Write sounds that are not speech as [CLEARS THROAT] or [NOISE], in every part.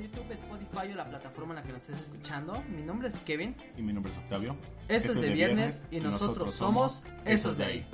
YouTube, Spotify o la plataforma en la que nos estés escuchando. Mi nombre es Kevin. Y mi nombre es Octavio. Esto, es de viernes, y nosotros, somos esos de ahí.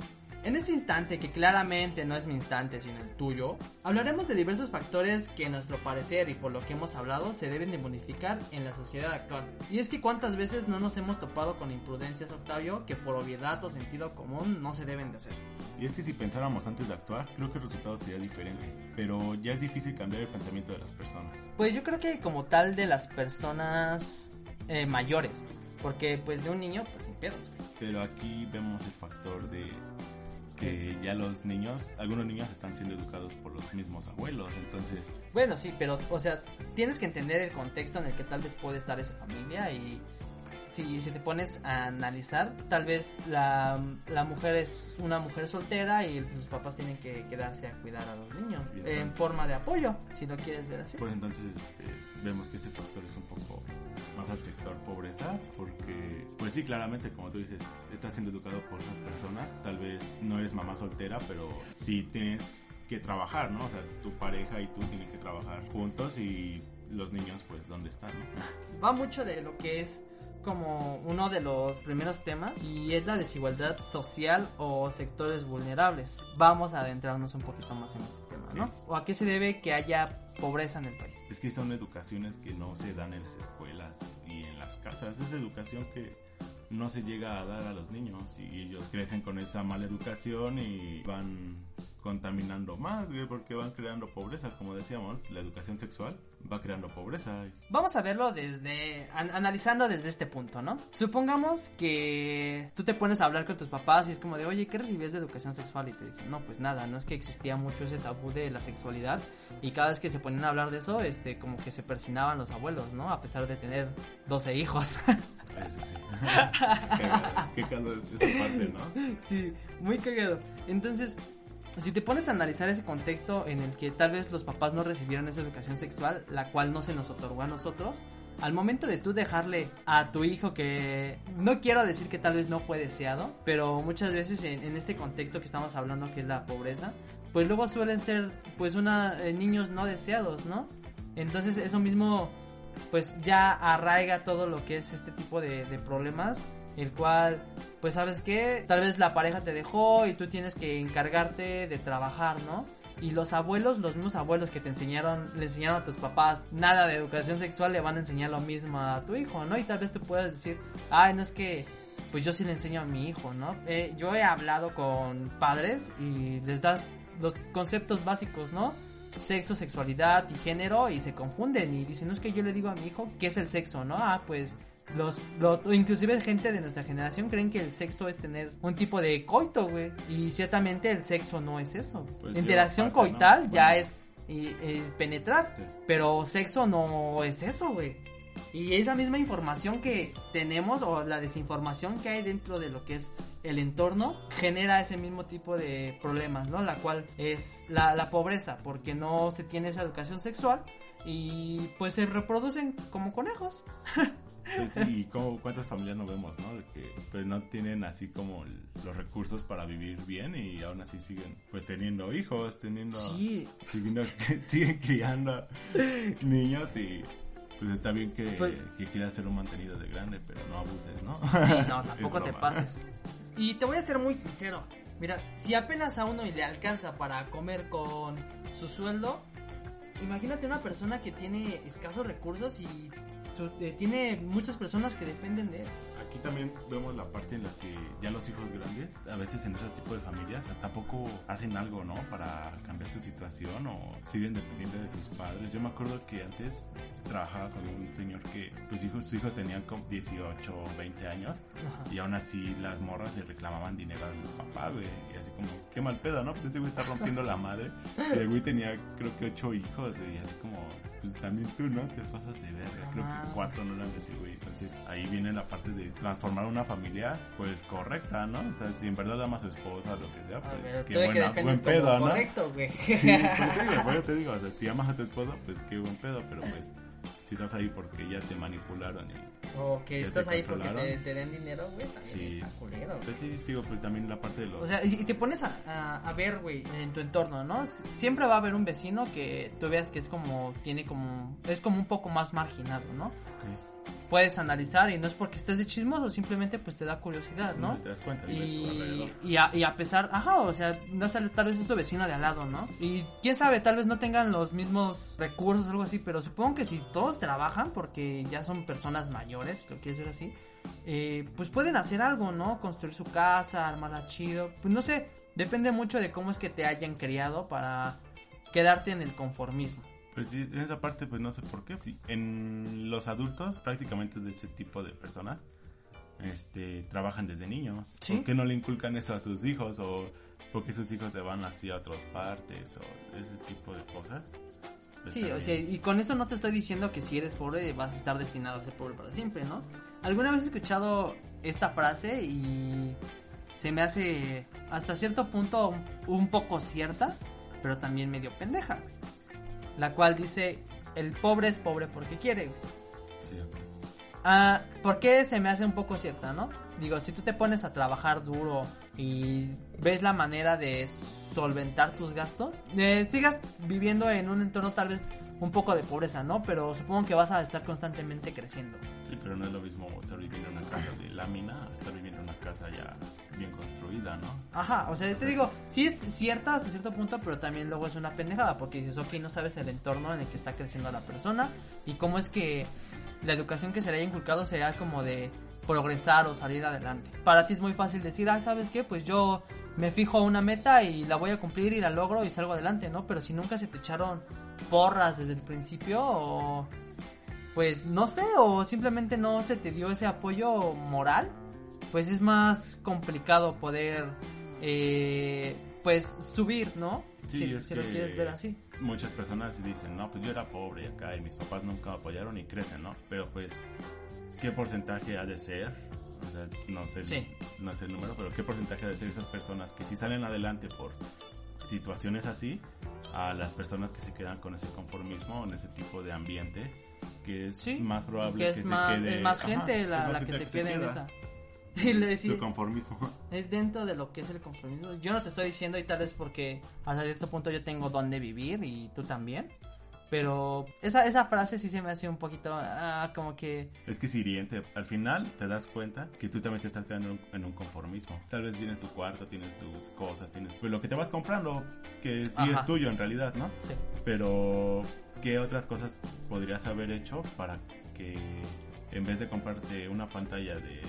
En este instante, que claramente no es mi instante, sino el tuyo, hablaremos de diversos factores que, en nuestro parecer y por lo que hemos hablado, se deben de modificar en la sociedad actual. Y es que cuántas veces no nos hemos topado con imprudencias, Octavio, que por obviedad o sentido común no se deben de hacer. Y es que si pensáramos antes de actuar, creo que el resultado sería diferente. Pero ya es difícil cambiar el pensamiento de las personas. Pues yo creo que como tal de las personas eh, mayores. Porque pues de un niño, pues sin pedos. Pero aquí vemos el factor de que ya los niños, algunos niños están siendo educados por los mismos abuelos, entonces... Bueno, sí, pero, o sea, tienes que entender el contexto en el que tal vez puede estar esa familia y si, si te pones a analizar, tal vez la, la, mujer es una mujer soltera y los papás tienen que quedarse a cuidar a los niños en forma de apoyo, si lo quieres ver así. Pues entonces este, vemos que este factor es un poco más al sector pobreza, porque, pues sí, claramente, como tú dices, estás siendo educado por otras personas, tal vez no eres mamá soltera, pero sí tienes que trabajar, ¿no? O sea, tu pareja y tú tienen que trabajar juntos y los niños, pues, ¿dónde están? Va mucho de lo que es como uno de los primeros temas y es la desigualdad social o sectores vulnerables. Vamos a adentrarnos un poquito más en este tema, ¿no? ¿O a qué se debe que haya pobreza en el país? Es que son educaciones que no se dan en las escuelas y en las casas. Es educación que no se llega a dar a los niños y ellos crecen con esa mala educación y van contaminando más, porque van creando pobreza, como decíamos, la educación sexual va creando pobreza. Vamos a verlo desde, analizando desde este punto, ¿no? Supongamos que tú te pones a hablar con tus papás y es como de, oye, ¿qué recibías de educación sexual? Y te dicen, no, pues nada, no es que existía mucho ese tabú de la sexualidad y cada vez que se ponían a hablar de eso, este, como que se persinaban los abuelos, ¿no? A pesar de tener 12 hijos. [LAUGHS] Eso sí. [LAUGHS] qué, cagado esa parte, ¿no? Sí, muy cagado. Entonces, si te pones a analizar ese contexto en el que tal vez los papás no recibieron esa educación sexual, la cual no se nos otorgó a nosotros, al momento de tú dejarle a tu hijo que no quiero decir que tal vez no fue deseado, pero muchas veces en, este contexto que estamos hablando que es la pobreza, pues luego suelen ser pues una eh, niños no deseados, ¿no? Entonces eso mismo pues ya arraiga todo lo que es este tipo de, de problemas el cual, pues sabes que tal vez la pareja te dejó y tú tienes que encargarte de trabajar, ¿no? Y los abuelos, los mismos abuelos que te enseñaron, le enseñaron a tus papás nada de educación sexual, le van a enseñar lo mismo a tu hijo, ¿no? Y tal vez tú puedas decir, ay, no es que, pues yo sí le enseño a mi hijo, ¿no? Eh, yo he hablado con padres y les das los conceptos básicos, ¿no? Sexo, sexualidad y género y se confunden y dicen, no es que yo le digo a mi hijo qué es el sexo, ¿no? Ah, pues los, inclusive gente de nuestra generación creen que el sexo es tener un tipo de coito, güey. Y ciertamente el sexo no es eso. Pues Interacción coital ya es penetrar. Pero sexo no es eso, güey. Y esa misma información que tenemos o la desinformación que hay dentro de lo que es el entorno genera ese mismo tipo de problemas, ¿no? La cual es la, la pobreza, porque no se tiene esa educación sexual y pues se reproducen como conejos. [LAUGHS] Y cuántas familias no vemos, ¿no? De que pues no tienen así como los recursos para vivir bien y aún así siguen pues teniendo hijos, teniendo... Sí. [LAUGHS] siguen criando niños y pues está bien que, pues que quieras ser un mantenido de grande, pero no abuses, ¿no? Sí, no, [LAUGHS] tampoco te pases. Y te voy a ser muy sincero. Mira, si apenas a uno le alcanza para comer con su sueldo, imagínate una persona que tiene escasos recursos y eh, tiene muchas personas que dependen de él aquí también vemos la parte en la que ya los hijos grandes, a veces en ese tipo de familias, tampoco hacen algo, ¿no? Para cambiar su situación o siguen dependiendo de sus padres. Yo me acuerdo que antes trabajaba con un señor que pues hijos, sus hijos tenían como 18 o 20 años y aún así las morras le reclamaban dinero al papá, güey. Y así como, qué mal pedo, ¿no? Pues este güey está rompiendo la madre. Y el güey tenía creo que 8 hijos y así como, pues también tú, ¿no? Te pasas de verga. Creo que cuatro no eran de ese güey. Entonces ahí viene la parte de transformar una familia, pues correcta, ¿no? O sea, si en verdad ama a su esposa, lo que sea, pues qué buena, buen pedo, ¿no? Correcto, güey. Sí, pues, [LAUGHS] te digo, o sea, si amas a tu esposa, pues qué buen pedo, pero pues si estás ahí porque ya te manipularon y O que estás ahí porque te, te den dinero, güey, también Sí. está culero. pues sí, digo, pues también la parte de los O sea, y te pones a, a, a ver, güey, en tu entorno, ¿no? Siempre va a haber un vecino que tú veas que es como, tiene como, es como un poco más marginado, ¿no? Ok. Puedes analizar y no es porque estés de chismoso, simplemente pues te da curiosidad, ¿no? te das cuenta y, a, y a pesar, ajá, o sea, no sale, tal vez es tu vecino de al lado, ¿no? Y quién sabe, tal vez no tengan los mismos recursos o algo así, pero supongo que si todos trabajan, porque ya son personas mayores, lo quieres ver así, eh, pues pueden hacer algo, ¿no? Construir su casa, armarla chido, pues no sé, depende mucho de cómo es que te hayan criado para quedarte en el conformismo. Pues sí, en esa parte pues no sé por qué. Sí, en los adultos, prácticamente de ese tipo de personas, este, trabajan desde niños. Sí. ¿Por qué no le inculcan eso a sus hijos? ¿O por qué sus hijos se van así a otras partes? ¿O ese tipo de cosas? Pues Sí, o sea, y con eso no te estoy diciendo que si eres pobre vas a estar destinado a ser pobre para siempre, ¿no? Alguna vez he escuchado esta frase y se me hace hasta cierto punto un, un poco cierta, pero también medio pendeja. güey. La cual dice, el pobre es pobre porque quiere. Sí, ok. Ah, ¿Por qué se me hace un poco cierta, no? Digo, si tú te pones a trabajar duro y ves la manera de solventar tus gastos, eh, sigas viviendo en un entorno tal vez un poco de pobreza, ¿no? Pero supongo que vas a estar constantemente creciendo. Sí, pero no es lo mismo estar viviendo en una casa de lámina a estar viviendo en una casa ya bien construida, ¿no? Ajá, o sea, te digo, sí es cierta hasta cierto punto, pero también luego es una pendejada, porque dices, ok, no sabes el entorno en el que está creciendo la persona y cómo es que la educación que se le haya inculcado será como de progresar o salir adelante. Para ti es muy fácil decir, ah, ¿sabes qué? Pues yo me fijo una meta y la voy a cumplir y la logro y salgo adelante, ¿no? Pero si nunca se te echaron porras desde el principio o pues no sé, o simplemente no se te dio ese apoyo moral, pues es más complicado poder, eh, pues, subir, ¿no? Sí, si si lo quieres ver así. Muchas personas dicen, no, pues yo era pobre acá y mis papás nunca me apoyaron y crecen, ¿no? Pero pues, ¿qué porcentaje ha de ser? O sea, no sé, Sí. no sé el número, pero ¿qué porcentaje ha de ser esas personas que sí salen adelante por situaciones así a las personas que se quedan con ese conformismo, en ese tipo de ambiente? Que es Sí, más probable Que que, es se más, quede... es más Ajá, gente es la, más la que gente se quede en esa. [LAUGHS] Y le decía, Su conformismo. es dentro de lo que es el conformismo. Yo no te estoy diciendo y tal vez porque hasta cierto punto yo tengo dónde vivir y tú también. Pero esa, esa frase sí se me hace un poquito ah, como que... Es que es hiriente. Al final te das cuenta que tú también te estás quedando en un, en un conformismo. Tal vez tienes tu cuarto, tienes tus cosas, tienes pues, lo que te vas comprando, que sí Ajá. es tuyo en realidad, ¿no? sí. Pero, ¿qué otras cosas podrías haber hecho para que en vez de comprarte una pantalla de,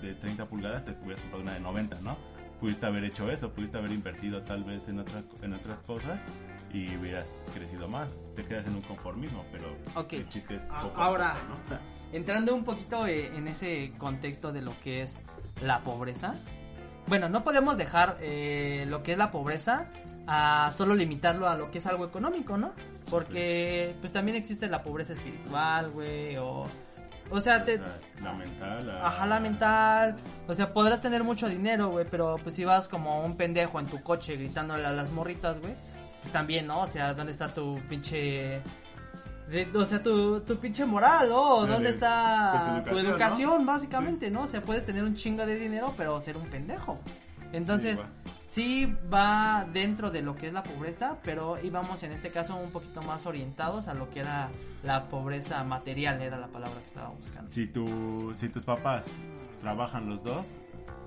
de 30 pulgadas, te hubieras comprado una de 90, ¿no? Pudiste haber hecho eso, pudiste haber invertido tal vez en, otra, en otras cosas y hubieras crecido más. Te quedas en un conformismo, pero Ok. el chiste es A- poco ahora- poco, ¿no? [LAUGHS] Entrando un poquito eh, en ese contexto de lo que es la pobreza. Bueno, no podemos dejar eh, lo que es la pobreza a solo limitarlo a lo que es algo económico, ¿no? Porque pues también existe la pobreza espiritual, güey, o... O sea, te, la mental. la- Ajá, la mental. O sea, podrás tener mucho dinero, güey, pero pues si vas como un pendejo en tu coche gritándole a las morritas, güey, también, ¿no? O sea, ¿dónde está tu pinche... de- o sea, tu, tu pinche moral, ¿no? ¿Dónde de- está tu tu educación, básicamente, ¿no? O sea, puedes tener un chingo de dinero, pero ser un pendejo. Entonces, sí va dentro de lo que es la pobreza, pero íbamos en este caso un poquito más orientados a lo que era la pobreza material, era la palabra que estaba buscando. Si, tu, si tus papás trabajan los dos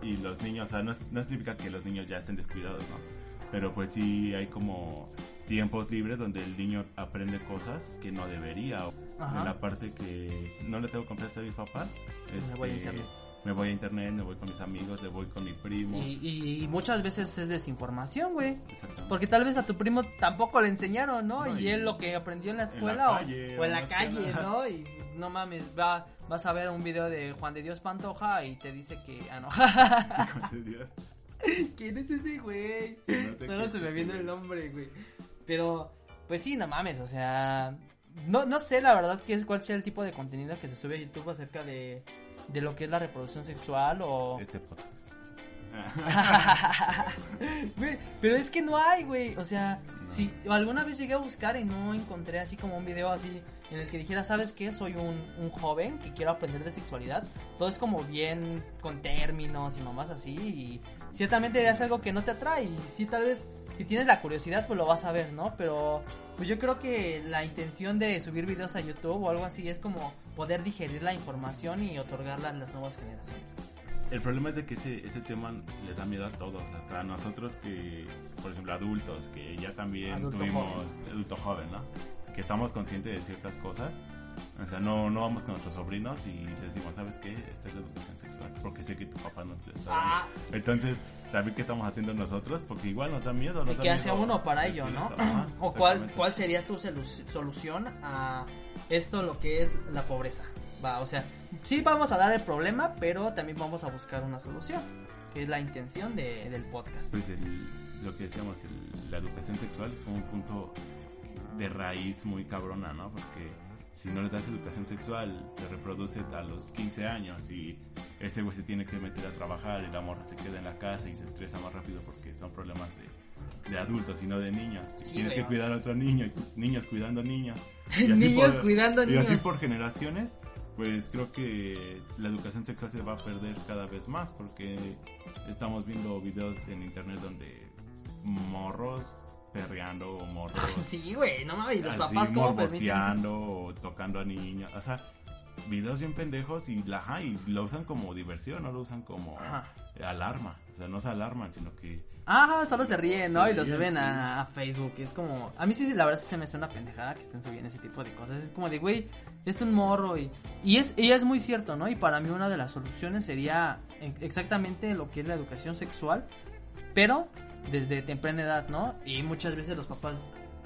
y los niños, o sea, no, no significa que los niños ya estén descuidados, ¿no? Pero pues sí hay como tiempos libres donde el niño aprende cosas que no debería. Ajá. En la parte que no le tengo confianza a mis papás, Me voy a este, internet. me voy a internet, me voy con mis amigos, le voy con mi primo. Y, y- y muchas veces es desinformación, güey. Porque tal vez a tu primo tampoco le enseñaron, ¿no? No, y, y él lo que aprendió en la en la escuela o- o, en la calle. ¿no? Y no mames, va, vas a ver un video de Juan de Dios Pantoja y te dice que... Ah, no. [LAUGHS] Dios. [LAUGHS] ¿Quién es ese güey? No sé Solo se me viene el nombre, güey. Pero, pues sí, no mames, o sea... No, no sé la verdad qué es, cuál sea el tipo de contenido que se sube a YouTube acerca de, de lo que es la reproducción sexual o... Este podcast. [LAUGHS] Pero es que no hay, güey. O sea, si alguna vez llegué a buscar y no encontré así como un video así en el que dijera, ¿sabes qué? Soy un, un joven que quiero aprender de sexualidad. Todo es como bien con términos y mamás así. Y ciertamente es algo que no te atrae. Y sí, tal vez, si tienes la curiosidad, pues lo vas a ver, ¿no? Pero pues yo creo que la intención de subir videos a YouTube o algo así es como poder digerir la información y otorgarla a las nuevas generaciones. El problema es de que ese, ese tema les da miedo a todos, hasta a nosotros que, por ejemplo, adultos, que ya también Adulto tuvimos joven. adulto joven, ¿no? Que estamos conscientes de ciertas cosas. O sea, no, no vamos con nuestros sobrinos y les decimos, ¿sabes qué? Esta es la educación sexual, porque sé que tu papá no te lo está. Ah. Entonces, también, ¿qué estamos haciendo nosotros? Porque igual nos da miedo. Nos ¿Y qué hace uno para ello, no? Ajá, [CLEARS THROAT] ¿O cuál, cuál sería tu solu- solución a esto, lo que es la pobreza? Va, o sea, sí vamos a dar el problema, pero también vamos a buscar una solución, que es la intención de- del podcast. Pues el- lo que decíamos, el- la educación sexual es como un punto de raíz muy cabrona, ¿no? Porque si no le das educación sexual, se reproduce a los 15 años y ese güey se tiene que meter a trabajar y la morra se queda en la casa y se estresa más rápido porque son problemas de, de adultos y no de niños. Sí, Tienes que cuidar a otro niño, y niños cuidando niños. [LAUGHS] Niños cuidando Y así niños. por generaciones, pues creo que la educación sexual se va a perder cada vez más porque estamos viendo videos en internet donde morros perreando o morros [LAUGHS] Sí, güey, no mames, los así papás como o tocando a niños, o sea, videos bien pendejos y la y lo usan como diversión, no lo usan como Ajá. Alarma, o sea, no se alarman, sino que Ajá, solo se ríen, ¿no? Se y lo suben sí. a, a Facebook. Es como. A mí sí, la verdad, sí se me hace una pendejada que estén subiendo ese tipo de cosas. Es como de, güey, es un morro. Y, y, es, y es muy cierto, ¿no? Y para mí, una de las soluciones sería exactamente lo que es la educación sexual, pero desde temprana edad, ¿no? Y muchas veces los papás.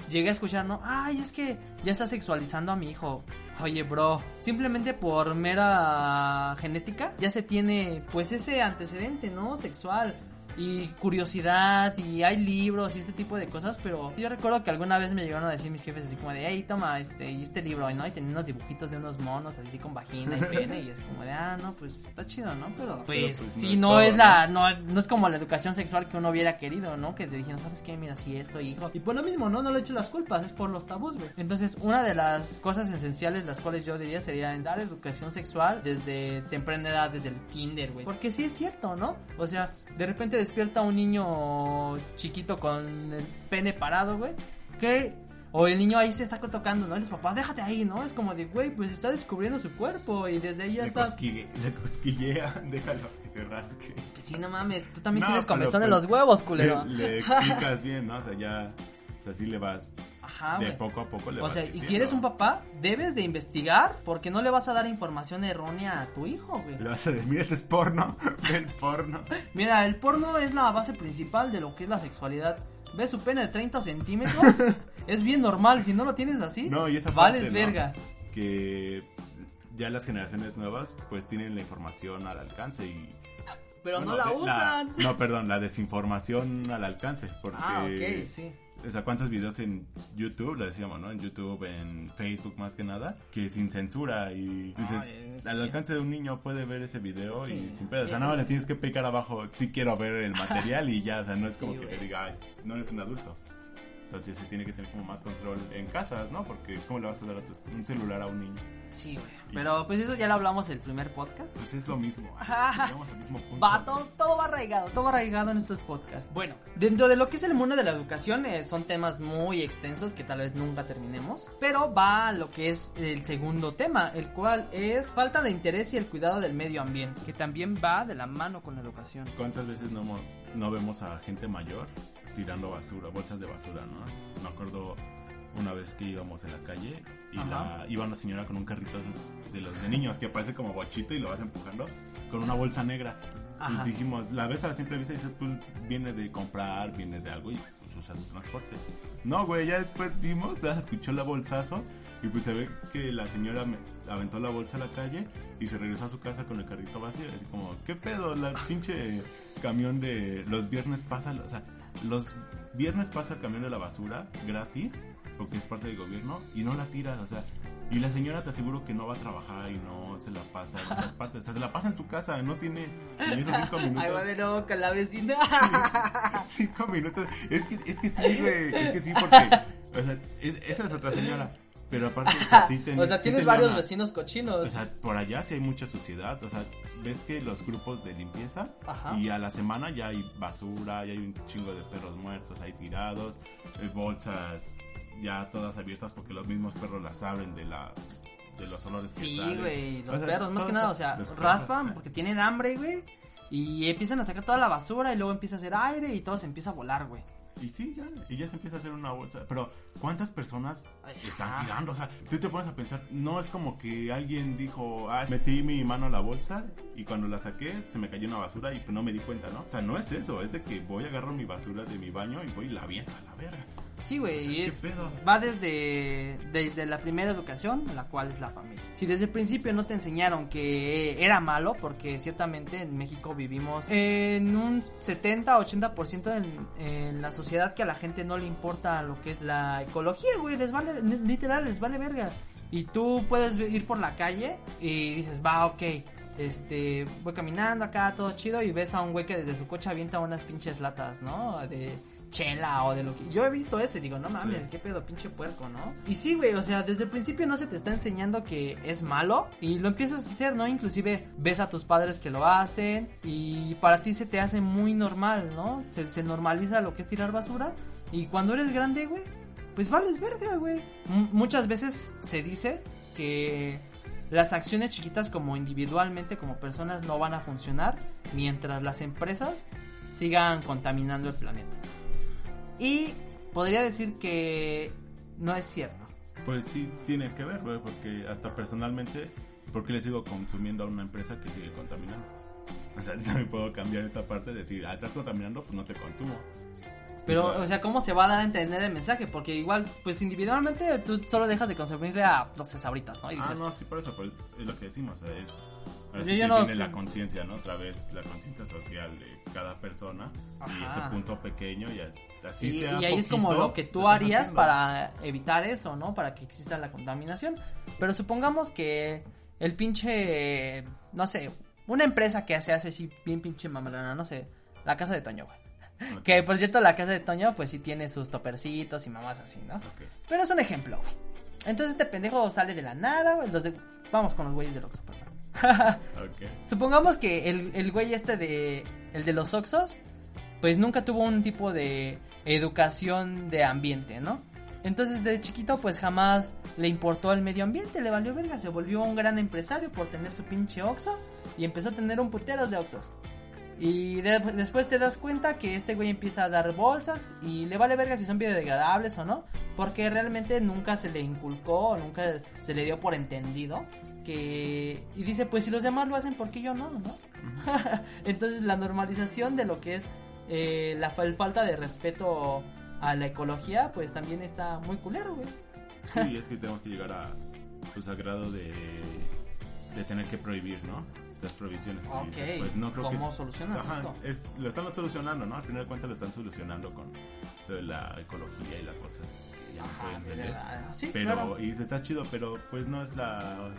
Llegué a escuchar, ¿no? Ay, es que ya está sexualizando a mi hijo. Oye, bro, simplemente por mera genética ya se tiene, pues, ese antecedente, ¿no? Sexual y curiosidad y hay libros y este tipo de cosas, pero yo recuerdo que alguna vez me llegaron a decir mis jefes así como de, hey, toma este, y este libro, ¿no? Y tenía unos dibujitos de unos monos así con vagina y pene y es como de, ah, no, pues está chido, ¿no? Pero pues, pues, no sí, es no es la, no, no es como la educación sexual que uno hubiera querido, ¿no? Que te dijeron, ¿sabes qué? Mira, sí, esto, hijo. Y por lo mismo, ¿no? No le echo las culpas, es por los tabús, güey. Entonces, una de las cosas esenciales, las cuales yo diría, sería en dar educación sexual desde temprana edad, desde el kinder, güey. Porque sí es cierto, ¿no? O sea, de repente despierta un niño chiquito con el pene parado, güey. Que o el niño ahí se está tocando, ¿no? Y los papás, déjate ahí, ¿no? Es como de, güey, pues está descubriendo su cuerpo y desde ahí ya le, está. cosquille- le cosquillea, [LAUGHS] déjalo que se rasque. Pues sí, no mames, tú también No, tienes comezón en pues, los huevos, culero. Le, le [LAUGHS] explicas bien, ¿no? O sea, ya, o sea, sí le vas Ajá, de güey. poco a poco le O vas sea, y si eres un papá, debes de investigar porque no le vas a dar información errónea a tu hijo, güey. Le vas a decir, mira, este es porno, ve [LAUGHS] el porno. Mira, el porno es la base principal de lo que es la sexualidad. ¿Ves su pene de 30 centímetros? [LAUGHS] es bien normal, si no lo tienes así, No, y esa vales parte, ¿no? verga. Que ya las generaciones nuevas pues tienen la información al alcance y... Pero no la de- usan. no, perdón, la desinformación al alcance. Porque, Ah, ok, sí. O sea, ¿cuántos videos en YouTube, lo decíamos, ¿no? En YouTube, en Facebook más que nada, que sin censura y dices, Ay, sí. al alcance de un niño puede ver ese video Sí. y sin pedo. O sea, nada más le tienes que picar abajo, sí quiero ver el [LAUGHS] material y ya, o sea, no es como Sí, que te diga, ay, no eres un adulto. Entonces se tiene que tener como más control en casas, ¿no? Porque ¿cómo le vas a dar a tu- un celular a un niño? Sí, güey. Pero pues eso ya lo hablamos el primer podcast. Pues es lo mismo. [LAUGHS] Llegamos al mismo punto. Va, todo, todo va arraigado, todo va arraigado en estos podcasts. Bueno, dentro de lo que es el mundo de la educación eh, son temas muy extensos que tal vez nunca terminemos, pero va a lo que es el segundo tema, el cual es falta de interés y el cuidado del medio ambiente, que también va de la mano con la educación. ¿Cuántas veces no, no vemos a gente mayor tirando basura, bolsas de basura, no? Me acuerdo una vez que íbamos en la calle y la, iba una señora con un carrito de los de niños que parece como bochito y lo vas empujando con una bolsa negra. Ajá. Y dijimos, la ves a la simple vista y dices, pues viene de comprar, viene de algo y pues usa su transporte. No, güey, ya después vimos, ya escuchó la bolsazo y pues se ve que la señora me- aventó la bolsa a la calle y se regresó a su casa con el carrito vacío. Así como, ¿qué pedo? La pinche camión de los viernes pasa, o sea, los viernes pasa el camión de la basura gratis porque es parte del gobierno y no la tiras, o sea, Y la señora te aseguro que no va a trabajar y no se la pasa en otras partes. O sea, se la pasa en tu casa, no tiene ni esos cinco minutos. Ay, va de nuevo con la vecina. [LAUGHS] cinco minutos. Es que, es que sí, güey. Es que sí, porque. O sea, es- esa es otra señora. Pero aparte, o sea, sí ten- [LAUGHS] o sea, sí tienes varios una- vecinos cochinos. O sea, por allá sí hay mucha suciedad. O sea, ves que los grupos de limpieza Ajá. y a la semana ya hay basura, ya hay un chingo de perros muertos ahí tirados, eh, bolsas ya todas abiertas porque los mismos perros las abren de la de los olores que Sí, güey, los O sea, perros, más que nada, o sea, raspan porque tienen hambre, güey. Y empiezan a sacar toda la basura y luego empieza a hacer aire y todo se empieza a volar, güey. Y sí, ya, y ya se empieza a hacer una bolsa. Pero, ¿cuántas personas están tirando? O sea, tú te pones a pensar, no es como que alguien dijo, ah, metí mi mano a la bolsa y cuando la saqué se me cayó una basura y no me di cuenta, ¿no? O sea, no es eso, es de que voy a agarrar mi basura de mi baño y voy y la aviento a la verga. Sí, güey, va desde, desde la primera educación, la cual es la familia. Si desde el principio no te enseñaron que era malo, porque ciertamente en México vivimos en un 70-80% en, en la sociedad que a la gente no le importa lo que es la ecología, güey, les vale, literal, les vale verga. Y tú puedes ir por la calle y dices, va, ok, este, voy caminando acá, todo chido, y ves a un güey que desde su coche avienta unas pinches latas, ¿no? De chela o de lo que... Yo he visto ese, digo, no mames, Sí. qué pedo, pinche puerco, ¿no? Y sí, güey, o sea, desde el principio no se te está enseñando que es malo y lo empiezas a hacer, ¿no? Inclusive ves a tus padres que lo hacen y para ti se te hace muy normal, ¿no? Se, se normaliza lo que es tirar basura y cuando eres grande, güey, pues vales verga, güey. M- muchas veces se dice que las acciones chiquitas como individualmente, como personas, no van a funcionar mientras las empresas sigan contaminando el planeta. Y podría decir que no es cierto. Pues sí, tiene que ver, güey, porque hasta personalmente, ¿por qué le sigo consumiendo a una empresa que sigue contaminando? O sea, [LAUGHS] también puedo cambiar esa parte de decir, ah, estás contaminando, pues no te consumo. Pero, o sea, ¿cómo se va a dar a entender el mensaje? Porque igual, pues individualmente tú solo dejas de consumirle a, no sé, sabritas, ¿no? Y dices, Ah, no, sí, por eso, pues, es lo que decimos, o sea, es... ahora sí que no tiene sé. la conciencia, ¿no? Otra vez la conciencia social de cada persona y Ajá. ese punto pequeño y así y, sea y ahí es como lo que tú harías haciendo. para evitar eso, ¿no? Para que exista la contaminación. Pero supongamos que el pinche, no sé, una empresa que se hace así bien pinche mamalona, no sé, la casa de Toño, güey. Que por cierto, la casa de Toño, pues sí tiene sus topercitos y mamás así, ¿no? ok. Pero es un ejemplo, güey. Entonces este pendejo sale de la nada, güey. Los de... Vamos con los güeyes del Oxxo, perdón. Ok. Supongamos que el, el güey este de... El de los Oxxos, pues nunca tuvo un tipo de educación de ambiente, ¿no? Entonces desde chiquito pues jamás le importó el medio ambiente, le valió verga, se volvió un gran empresario por tener su pinche Oxxo y empezó a tener un putero de Oxxos. Y de- después te das cuenta que este güey empieza a dar bolsas y le vale verga si son biodegradables o no, porque realmente nunca se le inculcó, nunca se le dio por entendido que y dice, pues si los demás lo hacen, ¿por qué yo no, no? [LAUGHS] Entonces la normalización de lo que es eh, la fal- falta de respeto a la ecología, pues también está muy culero, güey. Sí, es que tenemos que llegar a, pues, grado de, de tener que prohibir, ¿no? Las prohibiciones. Y Ok, pues, no creo ¿cómo que... solucionas Ajá, esto? es, lo están solucionando, ¿no? Al final de cuentas lo están solucionando con lo de la ecología y las bolsas que ya no Ajá, pueden. Sí, Pero, claro. y está chido, pero pues no es la...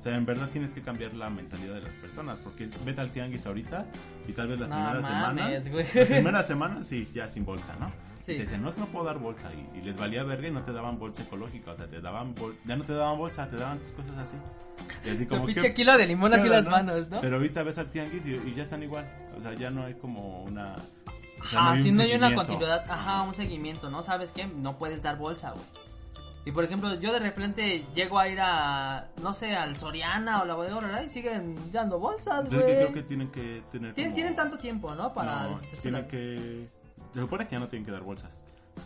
O sea, en verdad tienes que cambiar la mentalidad de las personas, porque vete al tianguis ahorita y tal vez las No primeras mames, semanas... güey. Las primeras [LAUGHS] semanas sí, ya sin bolsa, ¿no? Sí. Y te dicen, no, no puedo dar bolsa. Y, y les valía verga y no te daban bolsa ecológica. O sea, te daban bol- ya no te daban bolsa, te daban tus cosas así. Y así Tu como pinche que... kilo de limón así las ¿no? manos, ¿no? Pero ahorita ves al tianguis y, y ya están igual. O sea, ya no hay como una... o sea, Ajá, hay si no hay una continuidad, ajá, un seguimiento, ¿no? ¿Sabes qué? No puedes dar bolsa, güey. Y por ejemplo, yo de repente llego a ir a, no sé, al Soriana o la bodega y siguen dando bolsas, Yo creo que, güey. creo que tienen que tener Tienen, como- tienen tanto tiempo, ¿no? Para No, tienen la- que... Se supone que ya no tienen que dar bolsas.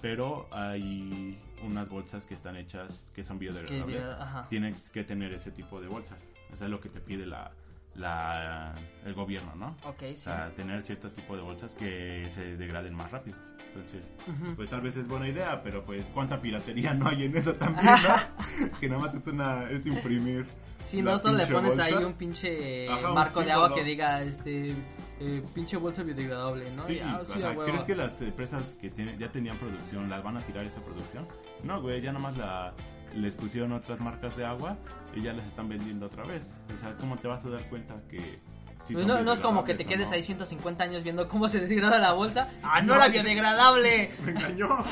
Pero hay unas bolsas que están hechas, que son biodegradables. ajá. Tienes que tener ese tipo de bolsas. Eso es lo que te pide la, la, el gobierno, ¿no? Ok, O sí. sea, tener cierto tipo de bolsas que se degraden más rápido. Entonces, Ujú. pues tal vez es buena idea, pero pues cuánta piratería no hay en eso también, ¿no? [LAUGHS] [LAUGHS] que nada más es una es imprimir. Si no, solo le pones bolsa. ahí un pinche Ajá, un marco de símbolo. agua que diga, este, eh, pinche bolsa biodegradable, ¿no? Sí, Y, ah, o sí, sea. ¿crees que las empresas que tienen, ya tenían producción las van a tirar esa producción? No, güey, ya nomás la les pusieron otras marcas de agua y ya les están vendiendo otra vez. O sea, ¿cómo te vas a dar cuenta que... sí Pues no, no es como que te quedes no? ahí 150 años viendo cómo se degrada la bolsa. ¡Ah, no era biodegradable! [LAUGHS] Me engañó.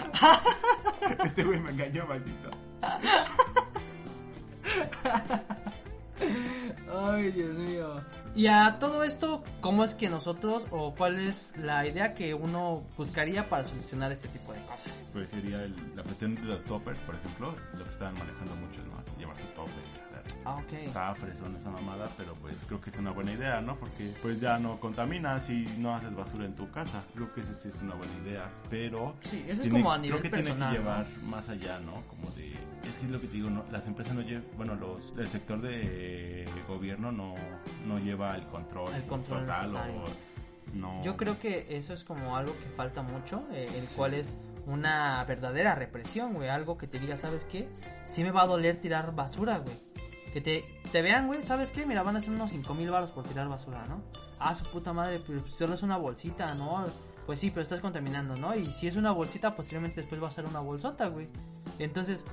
[LAUGHS] este güey me engañó, maldito. Ay, Dios mío. Y a todo esto, ¿cómo es que nosotros o cuál es la idea que uno buscaría para solucionar este tipo de cosas? Pues sería el- la cuestión de los toppers, por ejemplo, lo que estaban manejando muchos, ¿no? Llevar su topper. Ah, ok. Está fresón esa mamada, pero pues creo que es una buena idea, ¿no? Porque pues ya no contaminas y no haces basura en tu casa. Creo que esa sí es una buena idea, pero... Sí, eso es tiene- como a nivel creo que personal. tiene que ¿no? llevar más allá, ¿no? Como de... Es que es lo que te digo, ¿no? Las empresas no llevan... Bueno, los, el sector de gobierno no, no lleva el control, El control total necesario. o... No, Yo creo que eso es como algo que falta mucho, eh, el Sí. cual es una verdadera represión, güey. Algo que te diga, ¿sabes qué? Sí me va a doler tirar basura, güey. Que te, te vean, güey, ¿sabes qué? Mira, van a hacer unos 5 mil baros por tirar basura, ¿no? Ah, su puta madre, pero solo es una bolsita, ¿no? Pues sí, pero estás contaminando, ¿no? Y si es una bolsita, posteriormente después va a ser una bolsota, güey. Entonces,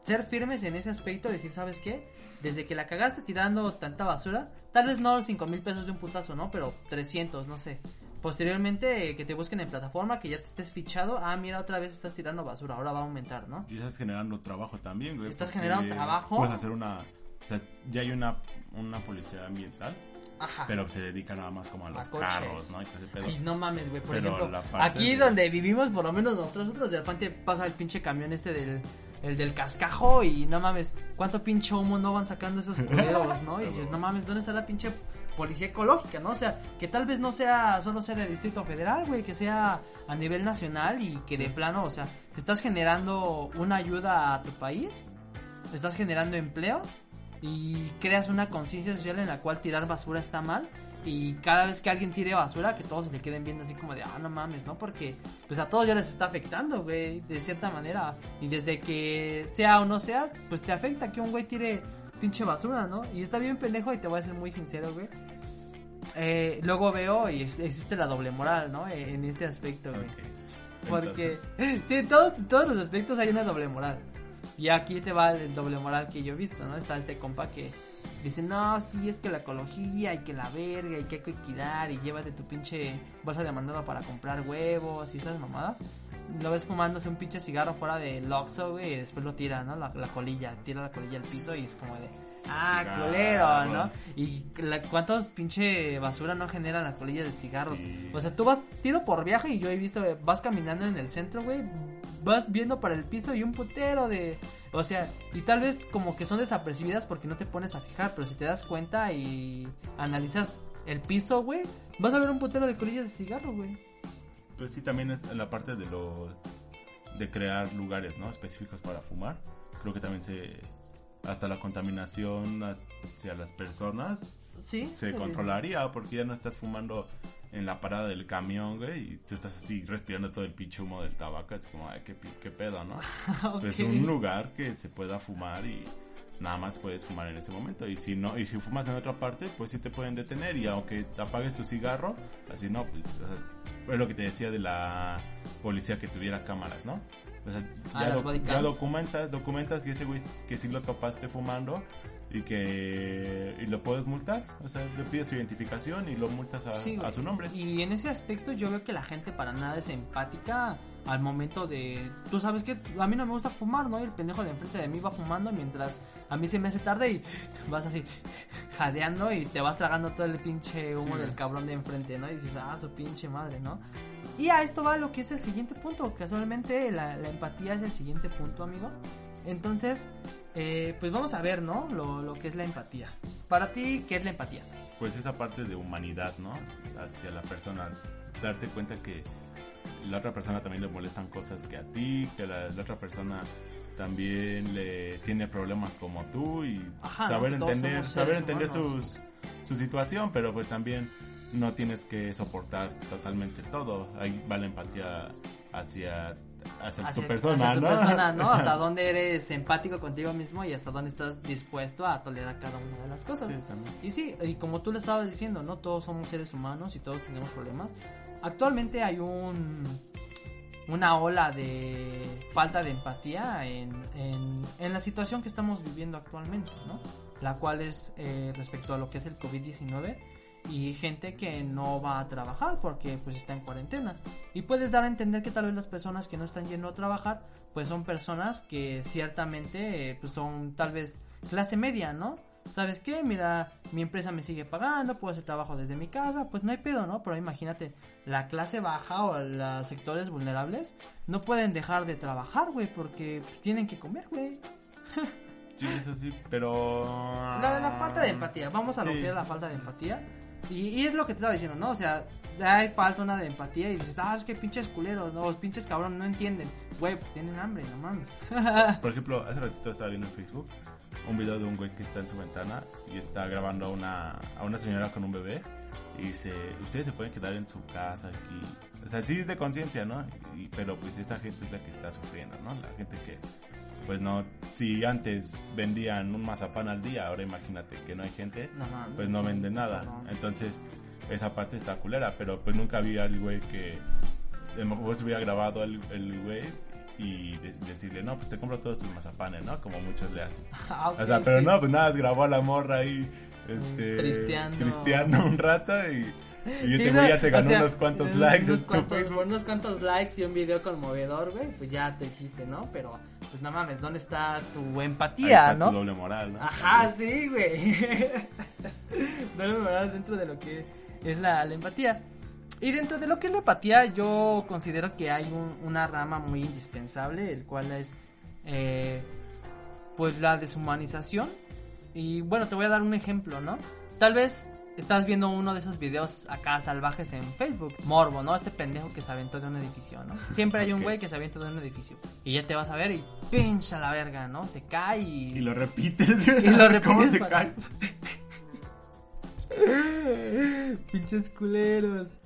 ser firmes en ese aspecto, decir, ¿sabes qué? Desde que la cagaste tirando tanta basura, tal vez no 5 mil pesos de un putazo, ¿no? Pero 300, no sé. Posteriormente, eh, que te busquen en plataforma, que ya te estés fichado. Ah, mira, otra vez estás tirando basura, ahora va a aumentar, ¿no? Y estás generando trabajo también, güey. Estás generando trabajo. Puedes hacer una... O sea, ya hay una, una policía ambiental, Ajá. pero se dedica nada más como a los carros, ¿no? Y no mames, güey. Por Pero ejemplo, aquí de- donde vivimos, por lo menos nosotros, nosotros de repente pasa el pinche camión este del, el del cascajo y no mames, cuánto pinche humo no van sacando esos [LAUGHS] culeros, ¿no? Y dices, no mames, ¿dónde está la pinche policía ecológica, no? O sea, que tal vez no sea solo sea de Distrito Federal, güey, que sea a nivel nacional y que de plano, o sea, estás generando una ayuda a tu país, estás generando empleos y creas una conciencia social en la cual tirar basura está mal y cada vez que alguien tire basura que todos se le queden viendo así como de ah no mames no porque pues a todos ya les está afectando güey de cierta manera y desde que sea o no sea pues te afecta que un güey tire pinche basura no y está bien pendejo y te voy a ser muy sincero güey. Eh, luego veo y es- existe la doble moral no Eh, en este aspecto güey. Porque [LAUGHS] sí, en todos, en todos los aspectos hay una doble moral. Y aquí te va el doble moral que yo he visto, ¿no? Está este compa que dice, no, sí, es que la ecología y que la verga y que hay que cuidar y llévate tu pinche bolsa de mandado para comprar huevos y esas mamadas. Lo ves fumándose un pinche cigarro fuera del Oxxo, güey, y después lo tira, ¿no? La, la colilla, tira la colilla al piso y es como de... Ah, Cigarros. culero, ¿no? Y la, cuántos pinche basura no generan las colillas de cigarros. Sí. O sea, tú vas tiro por viaje y yo he visto, vas caminando en el centro, güey, vas viendo para el piso y un putero de... O sea, y tal vez como que son desapercibidas porque no te pones a fijar, pero si te das cuenta y analizas el piso, güey, vas a ver un putero de colillas de cigarro, güey. Pues sí, también es la parte de lo de crear lugares, ¿no? Específicos para fumar. Creo que también se hasta la contaminación hacia las personas Sí. se controlaría porque ya no estás fumando en la parada del camión, güey, y tú estás así respirando todo el pinche humo del tabaco, es como, ay, qué, qué pedo, ¿no? [LAUGHS] Es un lugar que se pueda fumar y nada más puedes fumar en ese momento y si no y si fumas en otra parte pues sí te pueden detener y aunque te apagues tu cigarro así no pues, o sea, es lo que te decía de la policía que tuviera cámaras no o sea, Ah, ya, doc- ya documentas documentas que ese güey que sí lo topaste fumando y que y lo puedes multar o sea le pides su identificación y lo multas a, Sí, güey. a su nombre Y en ese aspecto yo veo que la gente para nada es empática al momento de... Tú sabes que a mí no me gusta fumar, ¿no? Y el pendejo de enfrente de mí va fumando mientras a mí se me hace tarde y vas así jadeando y te vas tragando todo el pinche humo Sí, del cabrón de enfrente, ¿no? Y dices, ah, su pinche madre, ¿no? Y a esto va lo que es el siguiente punto. Casualmente la, la empatía es el siguiente punto, amigo. Entonces, eh, pues vamos a ver, ¿no? Lo, lo que es la empatía. Para ti, ¿qué es la empatía? pues esa parte de humanidad, ¿no? Hacia la persona, darte cuenta que la otra persona también le molestan cosas que a ti, que la, la otra persona también le tiene problemas como tú y Ajá, saber entender, saber entender sus, su situación, pero pues también no tienes que soportar totalmente todo. Ahí va la empatía hacia, hacia, hacia, tu persona, hacia tu ¿no? persona, ¿no? [LAUGHS] Hasta dónde eres empático contigo mismo y hasta dónde estás dispuesto a tolerar cada una de las cosas. Sí, también. Y sí, y como tú le estabas diciendo, ¿no? Todos somos seres humanos y todos tenemos problemas. Actualmente hay un una ola de falta de empatía en, en, en la situación que estamos viviendo actualmente, ¿no? La cual es eh, respecto a lo que es el COVID-19 y gente que no va a trabajar porque pues está en cuarentena. Y puedes dar a entender que tal vez las personas que no están yendo a trabajar pues son personas que ciertamente eh, pues son tal vez clase media, ¿no? ¿Sabes qué? Mira, mi empresa me sigue pagando, puedo hacer trabajo desde mi casa, pues no hay pedo, ¿no? Pero imagínate, la clase baja o los sectores vulnerables no pueden dejar de trabajar, güey, porque pues, tienen que comer, güey. Sí, eso sí, pero... La, la falta de empatía, vamos a lo Sí. que es la falta de empatía. Y, es lo que te estaba diciendo, ¿no? O sea, hay falta una de empatía y dices, ah, es que pinches culeros, no, los pinches cabrón no entienden. Güey, pues tienen hambre, no mames. [LAUGHS] Por ejemplo, hace ratito estaba viendo en Facebook un video de un güey que está en su ventana y está grabando a una, a una señora con un bebé y dice, ustedes se pueden quedar en su casa aquí. O sea, sí es de conciencia, ¿no? Pero pues esta gente es la que está sufriendo, ¿no? La gente que, pues no, si antes vendían un mazapán al día, ahora imagínate que no hay gente, No pues no venden nada. No. Entonces, esa parte está culera, pero pues nunca vi al güey que a lo mejor se hubiera grabado el, el güey y de- decirle, no, pues te compro todos tus mazapanes, ¿no? Como muchos le hacen. [LAUGHS] Ah, ok, o sea, pero sí. no, pues nada, grabó a la morra ahí, este, Tristeando. tristeando un rato y, y no, güey ya se o ganó sea, unos cuantos unos likes su cuantos-. Unos cuantos likes y un video conmovedor, güey, pues ya te hiciste, ¿no? Pero, pues no mames, ¿dónde está tu Ahí empatía, está no? tu doble moral, ¿no? Ajá, sí, güey. [LAUGHS] Doble moral dentro de lo que es la, la empatía. Y dentro de lo que es la empatía, yo considero que hay un- una rama muy indispensable, el cual es, eh, pues, la deshumanización. Y bueno, te voy a dar un ejemplo, ¿no? Tal vez estás viendo uno de esos videos acá salvajes en Facebook, Morbo, ¿no? Este pendejo que se aventó de un edificio, ¿no? Siempre hay un [LAUGHS] güey que se avienta de un edificio. Y ya te vas a ver y pincha la verga, ¿no? Se cae y... Y lo repites. Y lo repites [LAUGHS] ¿Cómo se para- cae? [LAUGHS] Pinches culeros.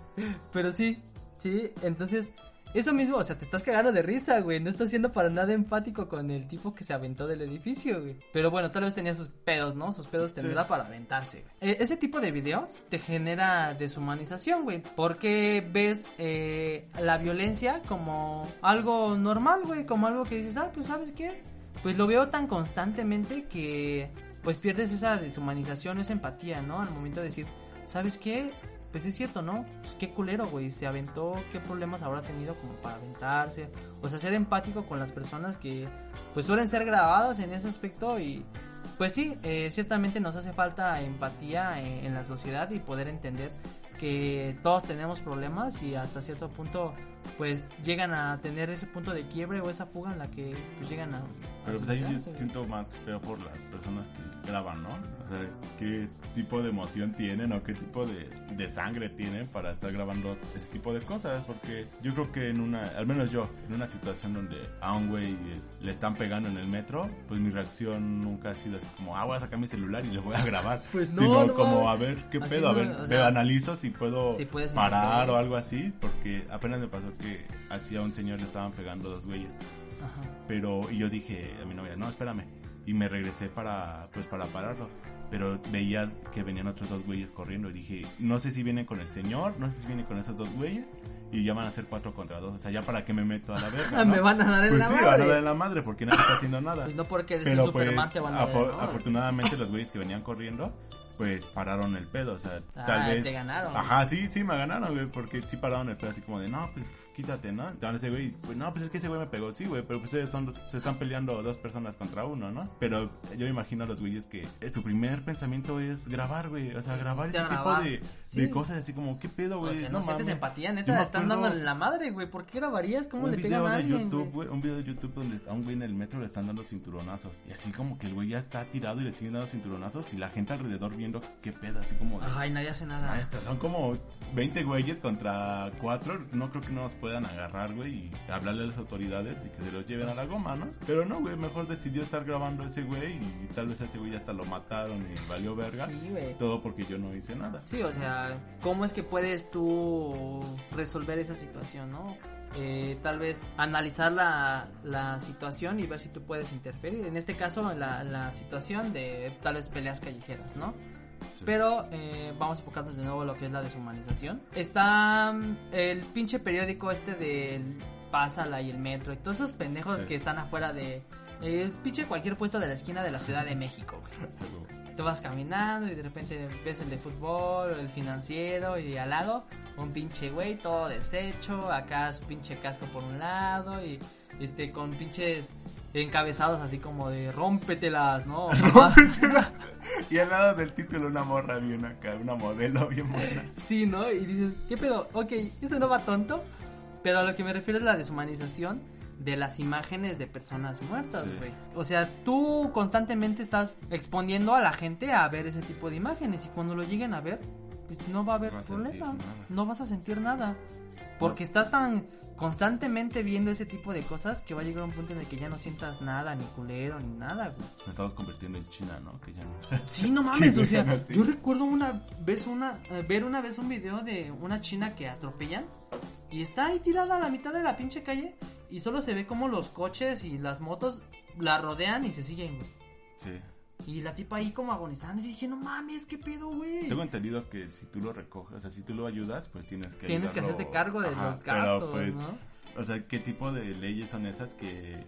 Pero sí, sí, entonces, eso mismo, o sea, te estás cagando de risa, güey. No estás siendo para nada empático con el tipo que se aventó del edificio, güey. Pero bueno, tal vez tenía sus pedos, ¿no? Sus pedos tendrá Sí. para aventarse, güey. E- ese tipo de videos te genera deshumanización, güey. Porque ves eh, la violencia como algo normal, güey. Como algo que dices, ah, pues, ¿sabes qué? Pues lo veo tan constantemente que pues pierdes esa deshumanización, esa empatía, ¿no? Al momento de decir, ¿sabes qué? Pues es cierto, ¿no? Pues qué culero, güey. Se aventó, qué problemas habrá tenido como para aventarse. O sea, ser empático con las personas que pues suelen ser grabadas en ese aspecto y pues sí, eh, ciertamente nos hace falta empatía en, en la sociedad y poder entender que todos tenemos problemas y hasta cierto punto pues llegan a tener ese punto de quiebre o esa fuga en la que pues llegan a... a Pero pues ahí yo siento más feo por las personas que graban, ¿no? O sea, qué tipo de emoción tienen o qué tipo de, de sangre tienen para estar grabando ese tipo de cosas. Porque yo creo que en una, al menos yo, en una situación donde a un güey le están pegando en el metro, pues mi reacción nunca ha sido así como, ah, voy a sacar mi celular y le voy a grabar. [LAUGHS] Pues no, Sino no como, a ver, ¿qué pedo? A no, ver, o sea, analizo si puedo si parar o algo así. Porque apenas me pasó que así a un señor le estaban pegando dos güeyes Ajá. pero y yo dije a mi novia no espérame y me regresé para pues para pararlo pero veía que venían otros dos güeyes corriendo y dije no sé si vienen con el señor no sé si vienen con esos dos güeyes y ya van a ser cuatro contra dos o sea ya para qué me meto a la verga [LAUGHS] ¿no? Me van a dar en pues la sí madre. van a dar en la madre porque nadie está haciendo nada Pues no porque eres pero Superman pues te van a dar en la madre. afortunadamente los güeyes que venían corriendo pues pararon el pedo o sea Ah, tal vez te ganaron. ajá sí sí me ganaron güey porque sí pararon el pedo así como de no pues quítate no entonces ese güey pues no pues es que ese güey me pegó sí güey pero pues son se están peleando dos personas contra uno no pero yo me imagino a los güeyes que eh, su primer pensamiento es grabar güey o sea grabar ese Grabar, tipo de, sí. de cosas así como qué pedo O güey sea, no, sientes mames. empatía, neta, le están dando la madre, güey. ¿Por qué grabarías? ¿Cómo le pegan a alguien, YouTube, güey? güey, un video de YouTube donde a un güey en el metro le están dando cinturonazos. Y así como que el güey ya está tirado y le siguen dando cinturonazos y la gente alrededor viendo qué pedo, así como de, Ay, nadie hace "Ah, nada. estos son como 20 güeyes contra 4, no creo que no nos puedan agarrar, güey, y hablarle a las autoridades y que se los lleven a la goma, ¿no? Pero no, güey, mejor decidió estar grabando a ese güey y tal vez a ese güey hasta lo mataron y valió verga. Sí, güey. Todo porque yo no hice nada. Sí, o sea, ¿cómo es que puedes tú resolver esa situación, no? Eh, tal vez analizar la, la situación y ver si tú puedes interferir. En este caso, la, la situación de tal vez peleas callejeras, ¿no? Sí. Pero eh, vamos a enfocarnos de nuevo en lo que es la deshumanización. Está mm, el pinche periódico este del Pásala y el metro y todos esos pendejos Sí. que están afuera de eh, pinche cualquier puesto de la esquina de la Ciudad de México, güey. Tú vas caminando y de repente ves el de fútbol, el financiero y al lado un pinche güey todo deshecho, acá su pinche casco por un lado y este con pinches encabezados así como de rómpetelas, ¿no? [LAUGHS] Y al lado del título una morra bien acá, una modelo bien buena. Sí, ¿no? Y dices, ¿qué pedo? Ok, eso no va tonto, pero a lo que me refiero es la deshumanización de las imágenes de personas muertas, Sí. güey. O sea, tú constantemente estás exponiendo a la gente a ver ese tipo de imágenes y cuando lo lleguen a ver, pues no va a haber No problema, no vas a sentir nada. Porque estás tan constantemente viendo ese tipo de cosas que va a llegar un punto en el que ya no sientas nada, ni culero, ni nada, güey. Nos estamos convirtiendo en China, ¿no? Que ya no. [LAUGHS] Sí, no mames, o sea, así. yo recuerdo una vez una eh, ver una vez un video de una china que atropellan y está ahí tirada a la mitad de la pinche calle y solo se ve como los coches y las motos la rodean y se siguen, güey. Sí. Y la tipa ahí como agonizando y dije, "No mames, qué pedo, güey." Tengo entendido que si tú lo recoges, o sea, si tú lo ayudas, pues tienes que Tienes que hacerte cargo de Ajá, los pero, gastos, pues, ¿no? O sea, ¿qué tipo de leyes son esas que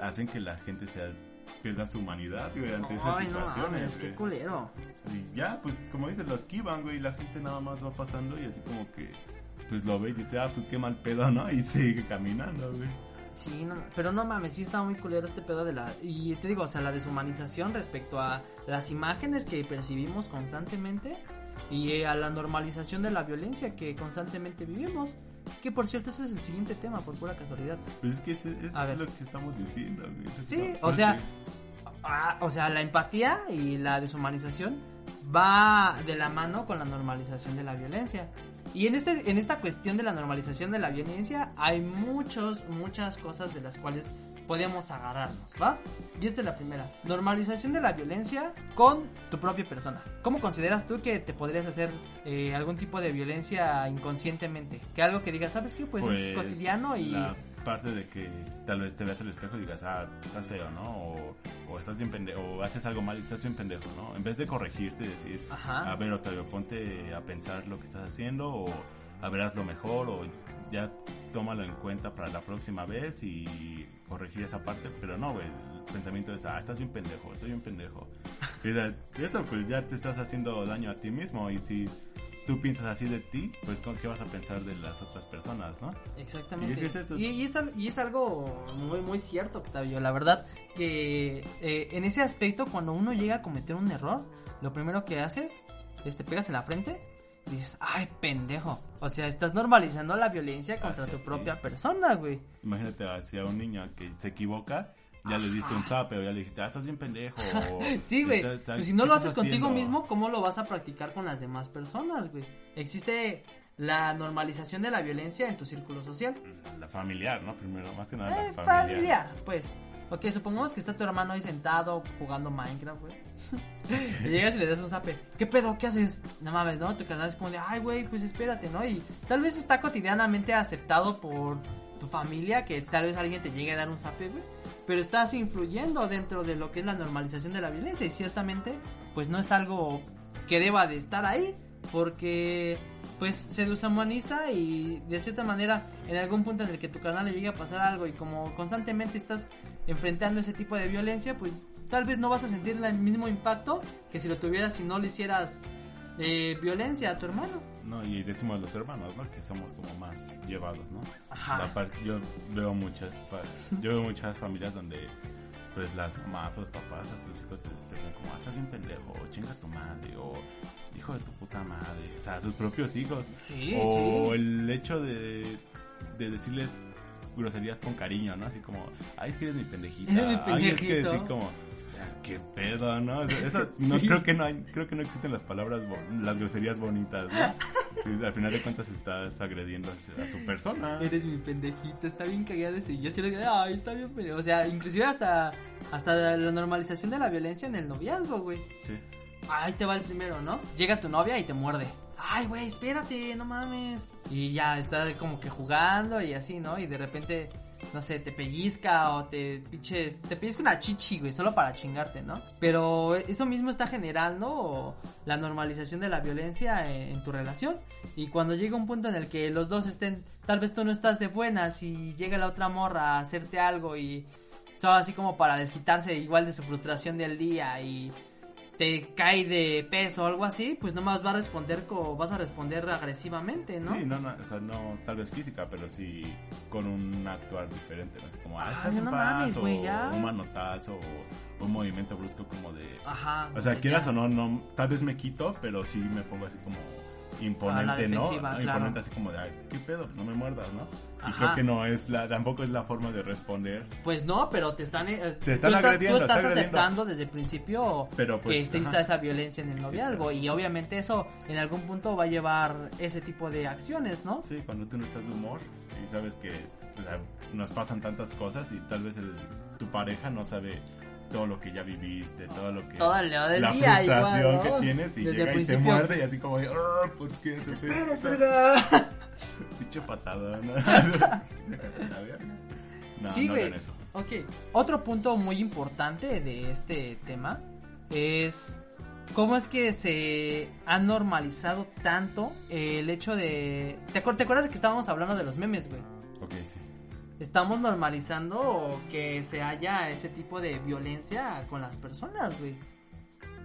hacen que la gente sea pierda su humanidad, güey, ante esas no situaciones, mames, qué güey? culero. Y ya, pues, como dices, lo esquivan, güey, y la gente nada más va pasando y así como que, pues, lo ve y dice, ah, pues, qué mal pedo, ¿no? Y sigue caminando, güey. Sí, no, pero no mames, sí está muy culero este pedo de la... Y te digo, o sea, la deshumanización respecto a las imágenes que percibimos constantemente y eh, a la normalización de la violencia que constantemente vivimos. Que por cierto, ese es el siguiente tema, por pura casualidad. Pues es que es, es lo que estamos diciendo, güey. Sí, o sea, Ah, o sea, la empatía y la deshumanización va de la mano con la normalización de la violencia. Y en este en esta cuestión de la normalización de la violencia hay muchos muchas cosas de las cuales podemos agarrarnos, ¿va? Y esta es la primera. Normalización de la violencia con tu propia persona. ¿Cómo consideras tú que te podrías hacer eh, algún tipo de violencia inconscientemente? Que algo que digas, ¿sabes qué? Pues, es Pues, cotidiano y... La parte de que tal vez te veas al espejo y digas, ah, estás feo, ¿no? O, o estás bien pendejo, o haces algo mal y estás bien pendejo, ¿no? En vez de corregirte y decir, Ajá. a ver, Octavio, ponte a pensar lo que estás haciendo, o a ver, haz lo mejor, o ya tómalo en cuenta para la próxima vez y corregir esa parte, pero no, güey, el pensamiento es, ah, estás bien pendejo, estoy bien pendejo. Y eso, pues ya te estás haciendo daño a ti mismo, y si tú piensas así de ti, pues ¿con ¿qué vas a pensar de las otras personas, no? Exactamente. Y es eso. Y, y es, al- y es algo muy, muy cierto, Octavio. La verdad que eh, en ese aspecto, cuando uno llega a cometer un error, lo primero que haces es te pegas en la frente y dices, ay, pendejo. O sea, estás normalizando la violencia contra Hacia tu ti. propia persona, güey. Imagínate hacia un niño que se equivoca, ya le diste un zape o ya le dijiste, ah, estás bien pendejo. o, [LAUGHS] Sí, güey. "Estás- Pues si no lo ¿qué haces contigo haciendo?". mismo, ¿cómo lo vas a practicar con las demás personas, güey? Existe la normalización de la violencia en tu círculo social. La familiar, ¿no? Primero, más que nada Eh, la familiar. familiar, pues. Ok, supongamos que está tu hermano ahí sentado jugando Minecraft, güey. y [LAUGHS] llegas y le das un zape. ¿Qué pedo? ¿Qué haces? No mames, ¿no? Tu canal es como de, ay, güey, pues espérate, ¿no? Y tal vez está cotidianamente aceptado por tu familia que tal vez alguien te llegue a dar un zape, güey. Pero estás influyendo dentro de lo que es la normalización de la violencia y ciertamente, pues no es algo que deba de estar ahí porque pues se deshumaniza y de cierta manera en algún punto en el que tu canal le llegue a pasar algo y como constantemente estás enfrentando ese tipo de violencia, pues tal vez no vas a sentir el mismo impacto que si lo tuvieras si no le hicieras eh, violencia a tu hermano. No, y decimos los hermanos, ¿no? Que somos como más llevados, ¿no? Ajá. Yo veo muchas yo veo muchas familias donde pues las mamás o los papás a sus hijos te, te ven como, ah, estás bien pendejo, o chinga tu madre, o hijo de tu puta madre, o sea, sus propios hijos. Sí, o sí. el hecho de, de decirle groserías con cariño, ¿no? Así como, ay, es que eres mi pendejita. Eres mi Ay, es que pendejito. así como, qué pedo, ¿no? O sea, Eso, [LAUGHS] no Sí. creo que no hay, creo que no existen las palabras, las groserías bonitas, ¿no? Al final de cuentas estás agrediendo a, su persona. Eres mi pendejito, está bien cagado ese. Y yo sí le digo, ay, está bien pendejo. O sea, inclusive hasta, hasta la normalización de la violencia en el noviazgo, güey. Sí. Ahí te va el primero, ¿no? Llega tu novia y te muerde. Ay, güey, espérate, no mames. Y ya está como que jugando y así, ¿no? Y de repente no sé, te pellizca o te pinches, te pellizca una chichi, güey, solo para chingarte, ¿no? Pero eso mismo está generando la normalización de la violencia en, en tu relación. Y cuando llega un punto en el que los dos estén, tal vez tú no estás de buenas y llega la otra morra a hacerte algo y solo así como para desquitarse igual de su frustración del día y te cae de peso o algo así, pues nomás va a responder como vas a responder agresivamente, ¿no? Sí, no, no, o sea, no tal vez física, pero sí con un actuar diferente, ¿no? así como, ah, Ay, estás no paz, mames, o ya. un manotazo, o un movimiento brusco como de... Ajá. O sea, ya. quieras o no, no, tal vez me quito, pero sí me pongo así como imponente, ¿no? claro. Imponente así como de, ay, ¿qué pedo? No me muerdas, ¿no? Y Ajá. creo que no es la, tampoco es la forma de responder. Pues no, pero te están, eh, Te están tú estás, agrediendo, tú estás agrediendo. aceptando desde el principio Pero, pues, que exista esa violencia en el noviazgo y obviamente eso en algún punto va a llevar ese tipo de acciones, ¿no? Sí, cuando tú no estás de humor y sabes que o sea, nos pasan tantas cosas y tal vez el- tu pareja no sabe todo lo que ya viviste, todo lo que... Todo día del la día, frustración igual, ¿no? que tienes y Desde llega y te muerde y así como de, "Ah, ¿por qué? [LAUGHS] Pinche patada, [LAUGHS] ¿no? Sí, no hagan eso. Ok, otro punto muy importante de este tema es cómo es que se ha normalizado tanto el hecho de... ¿Te, acuer- te acuerdas de que estábamos hablando de los memes, güey? Ok, sí. Estamos normalizando que se haya ese tipo de violencia con las personas, güey.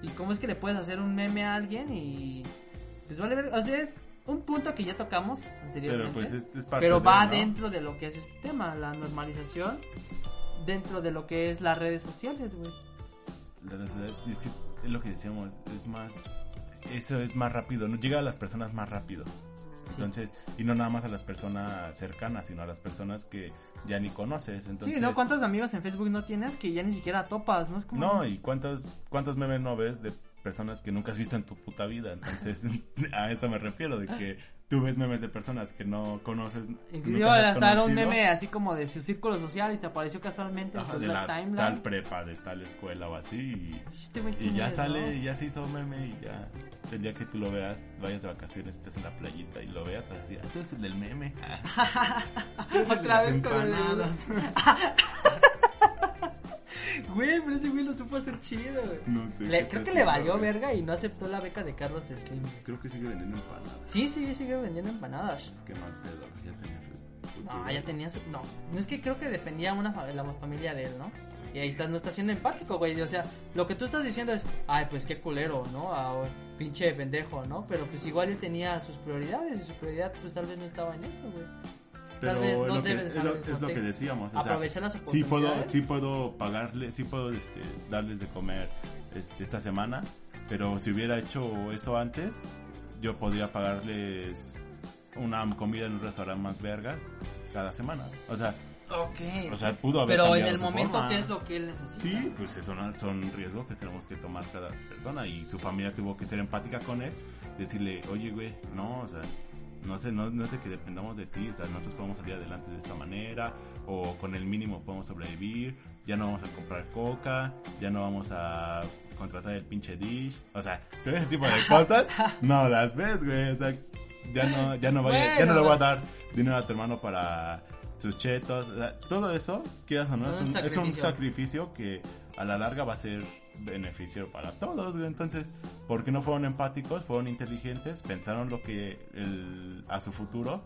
¿Y cómo es que le puedes hacer un meme a alguien y... Pues vale ver... O sea, es un punto que ya tocamos anteriormente. Pero pues es, es parte Pero de, va ¿no? dentro de lo que es este tema, la normalización dentro de lo que es las redes sociales, güey. La verdad es, es que es lo que decíamos, es más... Eso es más rápido, ¿no? llega a las personas más rápido. Sí. Entonces, y no nada más a las personas cercanas, sino a las personas que ya ni conoces. Entonces, sí, ¿no? ¿Cuántos amigos en Facebook no tienes que ya ni siquiera topas? No es como... No, y cuántos, cuántos memes no ves de personas que nunca has visto en tu puta vida. Entonces, [LAUGHS] a eso me refiero, de que tú ves memes de personas que no conoces. Inclusive hasta era un meme así como de su círculo social y te apareció casualmente en Ajá, de la timeline. tal prepa, de tal escuela o así. Y, Este y ¿quién ya sale, ya se hizo meme y ya. El día que tú lo veas, vayas de vacaciones, estés en la playita y lo veas, vas a decir, ah, tú eres el del meme. [LAUGHS] Otra vez con el-. [LAUGHS] [LAUGHS] Güey, pero ese güey lo supo hacer chido, güey. No sé. Le- creo que le valió güey. verga y no aceptó la beca de Carlos Slim. Creo que sigue vendiendo empanadas. Sí, sí, sigue vendiendo empanadas. Es que mal pedo, ya tenía su No, ya tenía su... No, no es que creo que dependía una fa- la familia de él, ¿no? Y ahí está, no está siendo empático, güey. O sea, lo que tú estás diciendo es, ay, pues qué culero, ¿no? Ah, pinche pendejo, ¿no? Pero pues igual él tenía sus prioridades y su prioridad pues tal vez no estaba en eso, güey. Pero Tal vez es, no lo que, es, lo, es lo que decíamos. O sea, Aprovechar las sí puedo, sí puedo pagarle, sí puedo este, darles de comer este, esta semana, pero si hubiera hecho eso antes, yo podría pagarles una comida en un restaurante más vergas cada semana. O sea, Ok. o sea pudo haber Pero en el momento, forma. ¿qué es lo que él necesita? Sí, pues eso no- son riesgos que tenemos que tomar cada persona y su familia tuvo que ser empática con él, decirle, oye, güey, no, o sea, no sé, no, no sé que dependamos de ti, o sea, nosotros podemos salir adelante de esta manera, o con el mínimo podemos sobrevivir, ya no vamos a comprar coca, ya no vamos a contratar el pinche dish, o sea, todo ese tipo de cosas, [LAUGHS] no las ves, güey, o sea, ya no, ya no vaya, ya no le voy a dar dinero a tu hermano para sus chetos, o sea, todo eso, quieras o no, es Un es un sacrificio que a la larga va a ser beneficio para todos, güey. Entonces, ¿por qué no fueron empáticos? Fueron inteligentes, pensaron lo que el, a su futuro,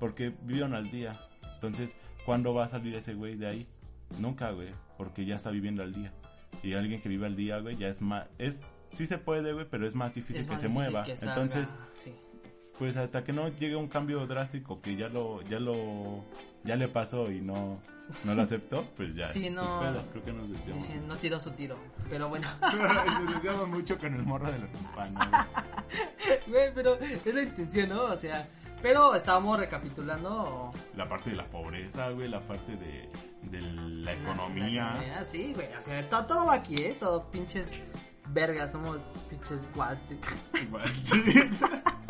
porque vivieron al día. Entonces, ¿cuándo va a salir ese güey de ahí? Nunca, güey, porque ya está viviendo al día. Y alguien que vive al día, güey, ya es más es sí se puede, güey, pero es más difícil Es que se mueva. que Entonces, sí. Pues hasta que no llegue un cambio drástico que ya lo ya lo ya le pasó y no no lo aceptó, pues ya Sí, no. pedo. creo que nos desviamos. Dicen, no tiró su tiro. Pero bueno, [LAUGHS] Nos desviamos mucho con el morro de la campana. [LAUGHS] güey, pero es la intención, ¿no? O sea, pero estábamos recapitulando La parte de la pobreza, güey, la parte de, de la economía. Ah, sí, güey. O sea, todo, todo va aquí, ¿eh? Todo pinches vergas. Somos pinches Wall Street. [LAUGHS]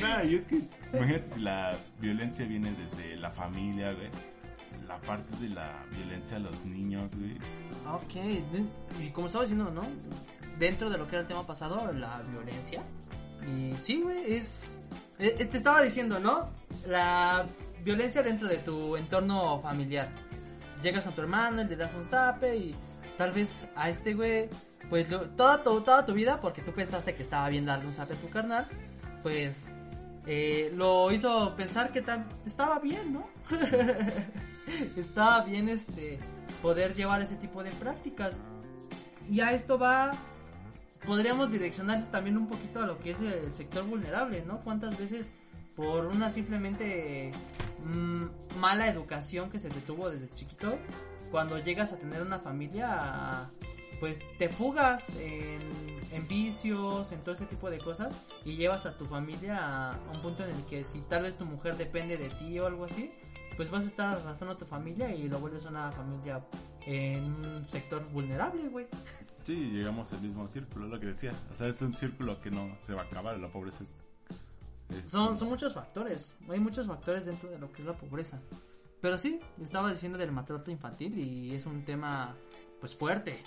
no, y es que, imagínate si la violencia viene desde la familia, güey. La parte de la violencia a los niños, güey. Ok, y como estaba diciendo, ¿no? Dentro de lo que era el tema pasado, la violencia. Y sí, güey, es... eh, eh, te estaba diciendo, ¿no? la violencia dentro de tu entorno familiar. Llegas con tu hermano y le das un zape y tal vez a este güey, pues lo- toda, tu, toda tu vida, porque tú pensaste que estaba bien darle un zape a tu carnal, pues eh, lo hizo pensar que estaba bien, ¿no? [LAUGHS] estaba bien este poder llevar ese tipo de prácticas. Y a esto va podríamos direccionar también un poquito a lo que es el sector vulnerable, ¿no? ¿Cuántas veces por una simplemente mm, mala educación que se te tuvo desde chiquito, cuando llegas a tener una familia, pues te fugas en, en vicios, en todo ese tipo de cosas y llevas a tu familia a, a un punto en el que si tal vez tu mujer depende de ti o algo así, pues vas a estar arrastrando a tu familia y lo vuelves una familia en un sector vulnerable, güey. Sí, llegamos al mismo círculo, lo que decía. O sea, es un círculo que no se va a acabar. La pobreza es. es- Son, son muchos factores, hay muchos factores dentro de lo que es la pobreza. Pero sí, estaba diciendo del maltrato infantil y es un tema pues fuerte.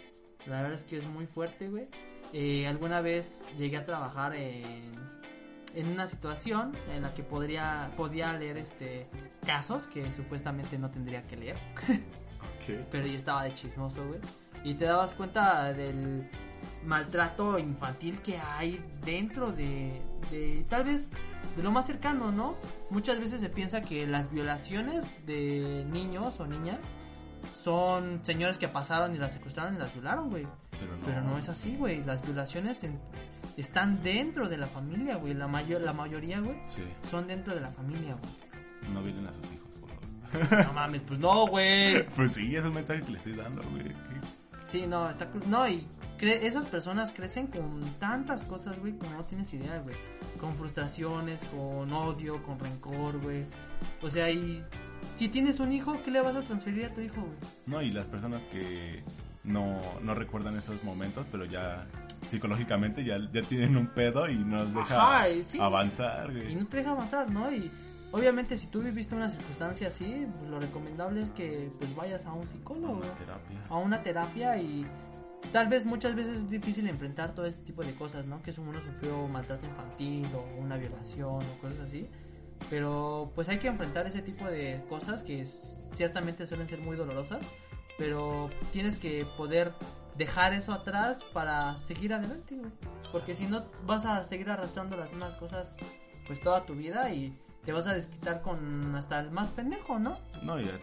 La verdad es que es muy fuerte, güey. Eh, alguna vez llegué a trabajar en, en una situación en la que podría, podía leer este casos que supuestamente no tendría que leer. Ok. [LAUGHS] pero yo estaba de chismoso, güey. Y te dabas cuenta del maltrato infantil que hay dentro de, de tal vez de lo más cercano, ¿no? Muchas veces se piensa que las violaciones de niños o niñas son señores que pasaron y las secuestraron y las violaron, güey. Pero no. Pero no es así, güey. Las violaciones en- están dentro de la familia, güey. La, mayor, la mayoría, güey, Sí, son dentro de la familia, güey. no vienen a sus hijos, por favor. [LAUGHS] No mames, pues no, güey. Pues sí, es un mensaje que le estoy dando, güey. Sí, no, está. No, y cre- esas personas crecen con tantas cosas, güey, como no tienes idea, güey. Con frustraciones, con odio, con rencor, güey. O sea, y si tienes un hijo, ¿qué le vas a transferir a tu hijo? No, y las personas que no, no recuerdan esos momentos, pero ya psicológicamente ya, ya tienen un pedo y deja Ajá, y sí. avanzar, Y güey. no te deja avanzar, ¿no? Y obviamente si tú viviste una circunstancia así, pues lo recomendable es que pues vayas a un psicólogo, güey. Terapia. a una terapia y tal vez muchas veces es difícil enfrentar todo este tipo de cosas, ¿no? Que uno sufrió maltrato infantil o una violación o cosas así. Pero pues hay que enfrentar ese tipo de cosas que ciertamente suelen ser muy dolorosas. Pero tienes que poder dejar eso atrás para seguir adelante, güey. Porque si no vas a seguir arrastrando las mismas cosas pues toda tu vida y te vas a desquitar con hasta el más pendejo, ¿no? No, ya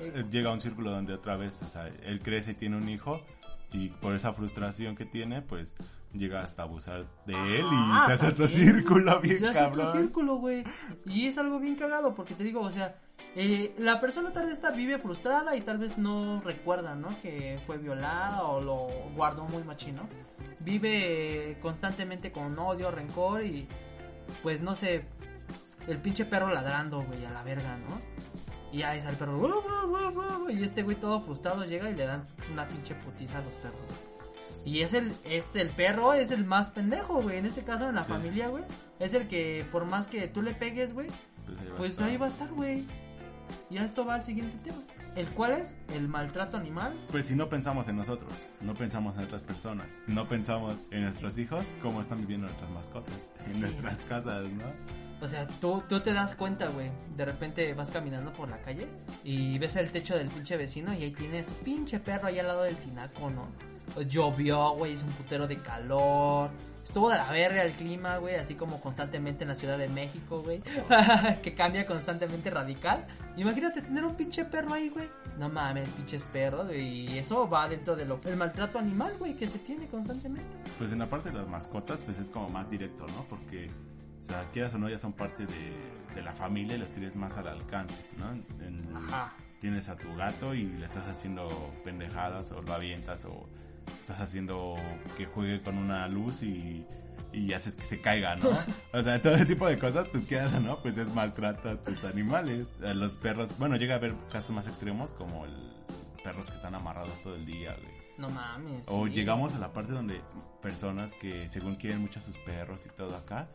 eh, llega a un círculo donde otra vez, o sea, él crece y tiene un hijo y por esa frustración que tiene, pues llega hasta abusar de él y Ah, se hace otro círculo bien se hace otro círculo, güey. Y es algo bien cagado porque te digo, o sea, eh, la persona tal vez está, vive frustrada y tal vez no recuerda, ¿no? Que fue violada o lo guardó muy machino. Vive constantemente con odio, rencor y pues no sé, el pinche perro ladrando, güey, a la verga, ¿no? Y ahí está el perro, y este güey todo frustrado llega y le dan una pinche putiza a los perros. Y es el, es el perro, es el más pendejo, güey. En este caso, en la Sí. familia, güey. Es el que, por más que tú le pegues, güey, Pues ahí va a pues estar. ahí va a estar, güey. Y esto va al siguiente tema. El cual es el maltrato animal. Pues si no pensamos en nosotros, no pensamos en otras personas, no pensamos en nuestros hijos, cómo están viviendo nuestras mascotas, en Sí. nuestras casas, ¿no? O sea, tú, tú te das cuenta, güey. De repente vas caminando por la calle y ves el techo del pinche vecino y ahí tiene su pinche perro ahí al lado del tinaco, ¿no? Llovió, güey, hizo un putero de calor. Estuvo de la verga el clima, güey, así como constantemente en la Ciudad de México, güey. [LAUGHS] que cambia constantemente radical. Imagínate tener un pinche perro ahí, güey. No mames, pinches perros, güey. Y eso va dentro de lo el maltrato animal, güey, que se tiene constantemente. Pues en la parte de las mascotas, pues es como más directo, ¿no? Porque, o sea, quieras o no, ya son parte de, de la familia y los tienes más al alcance, ¿no? En- Ajá. Tienes a tu gato y le estás haciendo pendejadas o lo avientas o estás haciendo que juegue con una luz y, y haces que se caiga, ¿no? O sea, todo ese tipo de cosas, pues qué haces, ¿no? Pues es maltrato a tus animales. A los perros, bueno, llega a haber casos más extremos como el perros que están amarrados todo el día, güey. No mames. O sí. llegamos a la parte donde personas que según quieren mucho a sus perros y todo acá,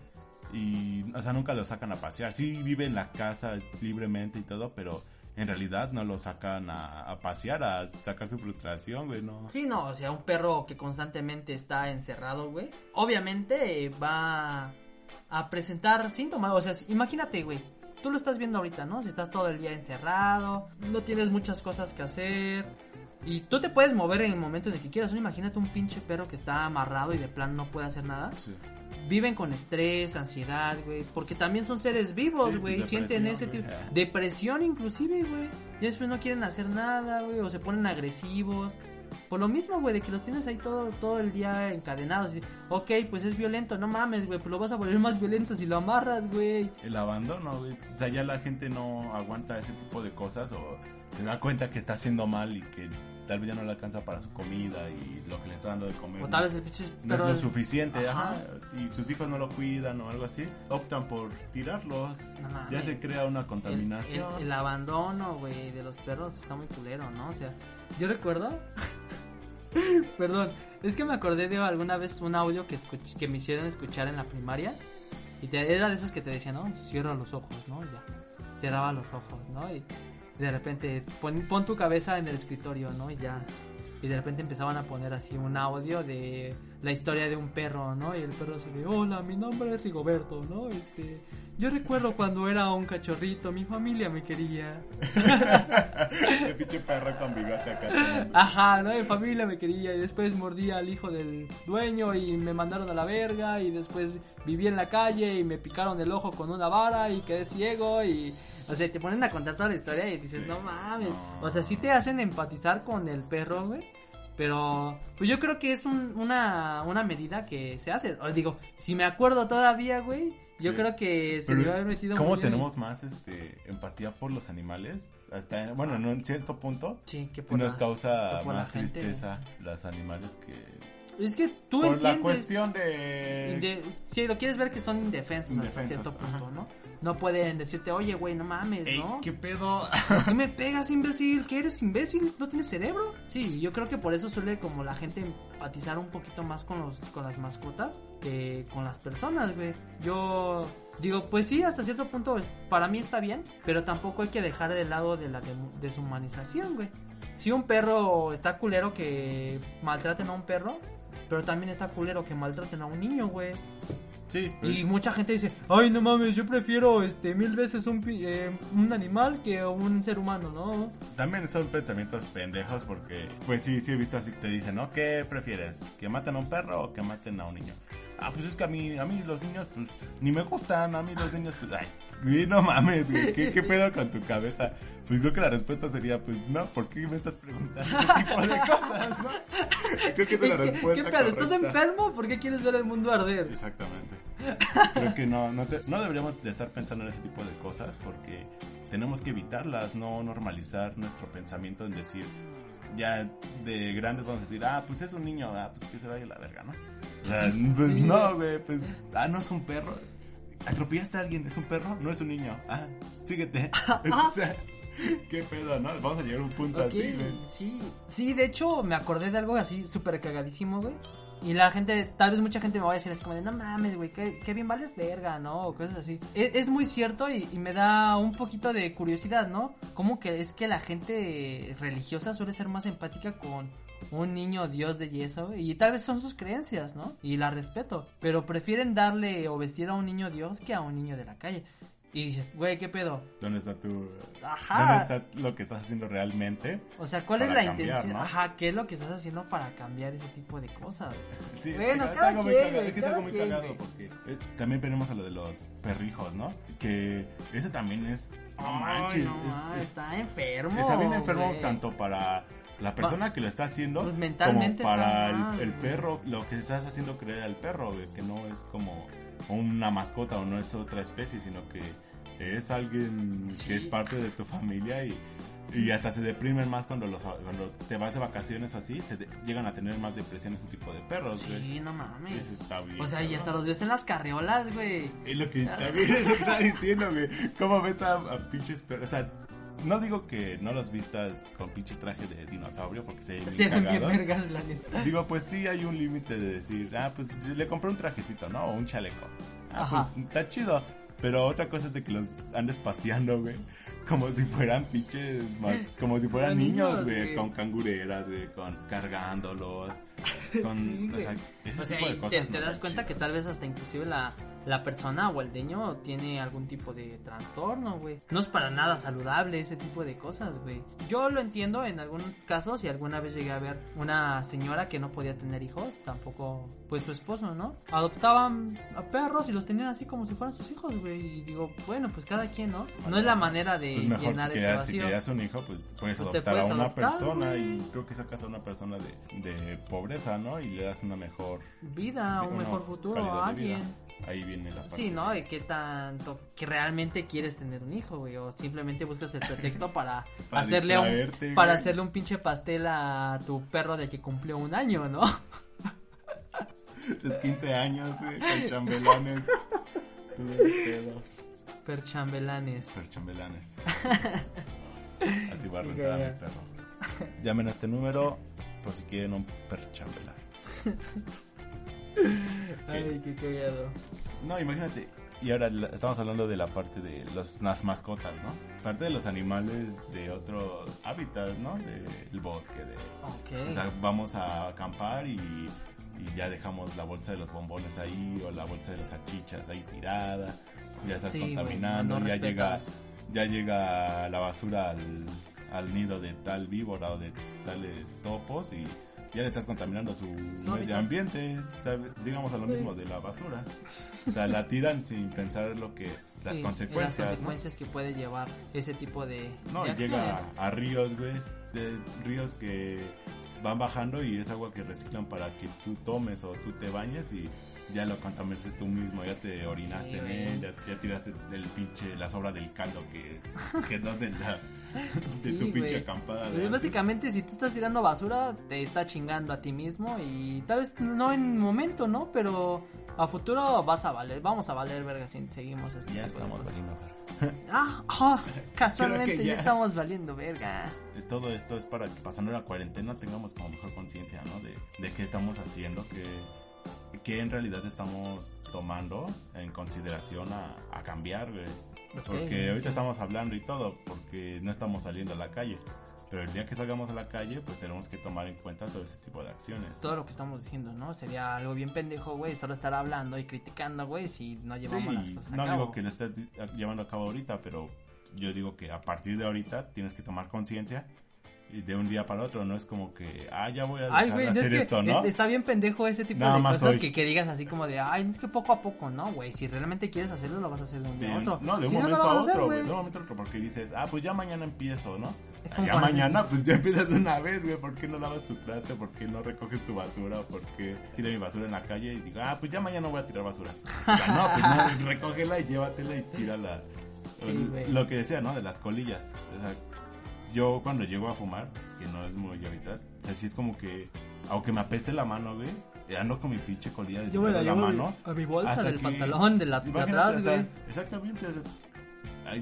y, o sea, nunca los sacan a pasear. Sí vive en la casa libremente y todo, pero en realidad no lo sacan a, a pasear, a sacar su frustración, güey, no. Sí, no, o sea, un perro que constantemente está encerrado, güey, obviamente eh, va a presentar síntomas. O sea, imagínate, güey, tú lo estás viendo ahorita, ¿no? Si estás todo el día encerrado, no tienes muchas cosas que hacer. Y tú te puedes mover en el momento en el que quieras. ¿no? Imagínate un pinche perro que está amarrado y de plan no puede hacer nada. Sí. Viven con estrés, ansiedad, güey. Porque también son seres vivos, Sí, güey. pues, sienten ese tipo. güey. Depresión, inclusive, güey. Y después no quieren hacer nada, güey. O se ponen agresivos. Por lo mismo, güey, de que los tienes ahí todo, todo el día encadenados. Y, ok, pues es violento, no mames, güey. Pues lo vas a volver más violento si lo amarras, güey. El abandono, güey. O sea, ya la gente no aguanta ese tipo de cosas o se da cuenta que está haciendo mal y que tal vez ya no le alcanza para su comida y lo que le está dando de comer. O no tal es- vez el no es lo suficiente, Ajá. ajá. Y sus hijos no lo cuidan o algo así. Optan por tirarlos. No. Ya se crea una El, contaminación. el- el abandono, güey, de los perros está muy culero, ¿no? O sea, yo recuerdo. [LAUGHS] Perdón, es que me acordé de alguna vez un audio que, escuch- que me hicieron escuchar en la primaria. Y te- era de esos que te decían, ¿no? Cierra los ojos, ¿no? Y Ya. Cerraba los ojos, ¿no? Y de repente pon, pon tu cabeza en el escritorio, ¿no? Y ya. Y de repente empezaban a poner así un audio de la historia de un perro, ¿no? Y el perro así de, hola, mi nombre es Rigoberto, ¿no? Este, yo recuerdo cuando era un cachorrito, mi familia me quería. [LAUGHS] Qué pinche perro con bigote acá. Ajá, ¿no? Mi familia me quería y después mordí al hijo del dueño y me mandaron a la verga y después viví en la calle y me picaron el ojo con una vara y quedé ciego y... O sea, te ponen a contar toda la historia y dices, Sí. no mames. No. O sea, sí te hacen empatizar con el perro, güey. Pero, pues yo creo que es un- una, una medida que se hace. O digo, si me acuerdo todavía, güey, yo Sí. creo que se me haber metido ¿Cómo muy bien. tenemos más este, empatía por los animales? Hasta, bueno, en un cierto punto. Sí, que por nos la- causa que por la más gente. tristeza los animales que... Es que tú por entiendes. la cuestión de... Inde- si lo quieres ver que son indefensos, hasta cierto punto, ajá. ¿no? No pueden decirte, oye, güey, no mames, Ey, ¿no? ¿qué pedo? ¿Por qué [LAUGHS] me pegas, imbécil? ¿Qué eres, imbécil? ¿No tienes cerebro? Sí, yo creo que por eso suele como la gente empatizar un poquito más con, los, con las mascotas que con las personas, güey. Yo digo, pues sí, hasta cierto punto es- para mí está bien, pero tampoco hay que dejar de lado de la deshumanización, güey. Si un perro está culero que maltraten a un perro, pero también está culero que maltraten a un niño, güey. Sí, Y mucha gente dice, ay, no mames, yo prefiero este mil veces un, eh, un animal que un ser humano, ¿no? También son pensamientos pendejos porque, pues sí, sí he visto así te dicen, ¿no? ¿Qué prefieres? ¿Que maten a un perro o que maten a un niño? Ah, pues es que a mí, a mí los niños, pues, ni me gustan, a mí los niños, pues, ay, no mames, güey, ¿qué, qué pedo con tu cabeza? Pues creo que la respuesta sería, pues, no, ¿por qué me estás preguntando ese tipo de [LAUGHS] cosas, no? Creo que esa es la ¿Qué, respuesta qué pedo? ¿Estás enfermo? ¿Por qué quieres ver el mundo arder? Exactamente. Creo que no, no, te- no deberíamos de estar pensando en ese tipo de cosas porque tenemos que evitarlas, no normalizar nuestro pensamiento en decir, ya de grandes vamos a decir, ah, pues es un niño, ah, pues que se vaya la verga, ¿no? O sea, pues no, güey, pues, ah, no es un perro. ¿Atropellaste a alguien? ¿Es un perro? No es un niño. Ah, síguete. [LAUGHS] [LAUGHS] o sea, ¿qué pedo, no? Vamos a llegar a un punto así, güey. sí. Sí, de hecho, me acordé de algo así súper cagadísimo, güey. Y la gente, tal vez mucha gente me va a decir, es como de, no mames, güey, qué, qué bien vales verga, ¿no? O cosas así. Es, es muy cierto y, y me da un poquito de curiosidad, ¿no? ¿Cómo que es que la gente religiosa suele ser más empática con un niño dios de yeso? Y tal vez son sus creencias, ¿no? Y la respeto. Pero prefieren darle o vestir a un niño dios que a un niño de la calle. Y dices, güey, ¿qué pedo? ¿Dónde está tu... Ajá. ¿Dónde está lo que estás haciendo realmente? O sea, ¿cuál es la cambiar, intención? ¿no? Ajá, ¿qué es lo que estás haciendo para cambiar ese tipo de cosas? [LAUGHS] Sí, Bueno, es cada quien, cagado, es que es muy cagado porque eh, también tenemos a lo de los perrijos, ¿no? Que ese también es no manches, no, es- es- está enfermo. está bien enfermo tanto para la persona que lo está haciendo Pues mentalmente como para está el, el güey. perro, lo que estás haciendo creer al perro, güey, que no es como una mascota o no es otra especie, sino que es alguien Sí. que es parte de tu familia y y hasta se deprimen más cuando los cuando te vas de vacaciones o así, se de- llegan a tener más depresión ese tipo de perros, güey. Sí, no Eso mames. está bien. O sea, y hasta los ves en las carriolas, güey. Es lo que también [LAUGHS] es lo que estaba diciendo, güey. ¿Cómo ves a, a pinches perros? O sea, no digo que no los vistas con pinche traje de dinosaurio porque se ven Se bien vergas, la neta. Digo, pues sí hay un límite de decir, ah, pues le compré un trajecito, ¿no? O un chaleco. Ah, Ajá. pues está chido. Pero otra cosa es de que los andes paseando, güey. Como si fueran pinches, ma- como si fueran niños, niños, güey. güey. Con cangureras, güey, con cargándolos. [LAUGHS] con, Sí, o sea, ese O sea, tipo de cosas te, no te das cuenta que chidas. tal vez hasta inclusive la, la persona o el niño tiene algún tipo de trastorno, güey. No es para nada saludable ese tipo de cosas, güey. Yo lo entiendo en algunos casos y alguna vez llegué a ver una señora que no podía tener hijos, tampoco pues su esposo, ¿no? Adoptaban a perros y los tenían así como si fueran sus hijos, güey. Y digo, bueno, pues cada quien, ¿no? No es la manera de Pues mejor llenar si ese querías, si vacío. querías un hijo, pues puedes Pues adoptar puedes a una adoptar, persona y creo que sacas a una persona de, de pobreza, ¿no? Y le das una mejor Vida, un mejor futuro a alguien. Ahí viene la parte. Sí, ¿no? De qué tanto que realmente quieres tener un hijo, güey, o simplemente buscas el pretexto [LAUGHS] para, Para hacerle un para hacerle un pinche pastel a tu perro de que cumplió un año, ¿no? [LAUGHS] Tus 15 años, güey, con chambelanes. Perchambelanes. Ser chambelanes. [LAUGHS] Así va a rentar a mi perro. Llamen a este número por si quieren un perchambelán. Ay, qué cagado. No, imagínate. Y ahora estamos hablando de la parte de los, las mascotas, ¿no? Parte de los animales de otros hábitats, ¿no? Del bosque, de... O sea, vamos a acampar y, y ya dejamos la bolsa de los bombones ahí o la bolsa de las salchichas ahí tirada. Ya estás Sí, contaminando, no ya llega, ya llega la basura al, al nido de tal víbora o de tales topos y ya le estás contaminando su medio ambiente, ¿sabes? digamos a lo mismo de la basura. O sea, la tiran sin pensar lo que las Sí, consecuencias, las ¿no? consecuencias que puede llevar ese tipo de, No, de llega a ríos, güey, de ríos que van bajando y es agua que reciclan para que tú tomes o tú te bañes y ya lo contaminaste tú mismo, ya te orinaste Sí, en güey. él, ya, ya tiraste el pinche, la sobra del caldo que [LAUGHS] quedó de, la, de Sí, tu pinche güey. acampada. Pues básicamente, si tú estás tirando basura, te está chingando a ti mismo y tal vez no en momento, ¿no? Pero a futuro vas a valer, vamos a valer verga si seguimos este Ya estamos valiendo ver. [LAUGHS] Ah, ah, [LAUGHS] casualmente que ya. ya. estamos valiendo verga. De todo esto es para que pasando la cuarentena tengamos como mejor conciencia, ¿no? De, de qué estamos haciendo, que, que en realidad estamos tomando en consideración a, a cambiar, güey. Ok, Porque ahorita sí. estamos hablando y todo, porque no estamos saliendo a la calle. Pero el día que salgamos a la calle, pues tenemos que tomar en cuenta todo ese tipo de acciones. Todo lo que estamos diciendo, ¿no? Sería algo bien pendejo, güey, solo estar hablando y criticando, güey, si no llevamos las Sí, cosas a no cabo. digo que lo estés llevando a cabo ahorita, pero yo digo que a partir de ahorita tienes que tomar conciencia y de un día para otro, no es como que, ah, ya voy a dejar Ay, güey, de es hacer que esto, ¿no? es- está bien pendejo ese tipo Nada de cosas que, que digas así como de, ay, es que poco a poco, ¿no, güey? Si realmente quieres hacerlo, lo vas a hacer de un día a otro. no, de un Si momento no, lo a otro, güey. De un momento a otro, porque dices, ah, pues ya mañana empiezo, ¿no? Ya mañana, pues ya empiezas de una vez, güey. ¿Por qué no lavas tu traste? ¿Por qué no recoges tu basura? ¿Por qué tira mi basura en la calle? Y digo, ah, pues ya mañana voy a tirar basura. O sea, no, pues no, [LAUGHS] recógela y llévatela y tírala. Sí, L- güey. Lo que decía, ¿no? De las colillas. O sea, yo cuando llego a fumar, que no es muy habitual, o sea, sí es como que, aunque me apeste la mano, güey, eh, ando con mi pinche colilla de Yo me la en la mano. a mi bolsa del que- pantalón, de la de atrás, o sea, güey. Exactamente. o sea, ay,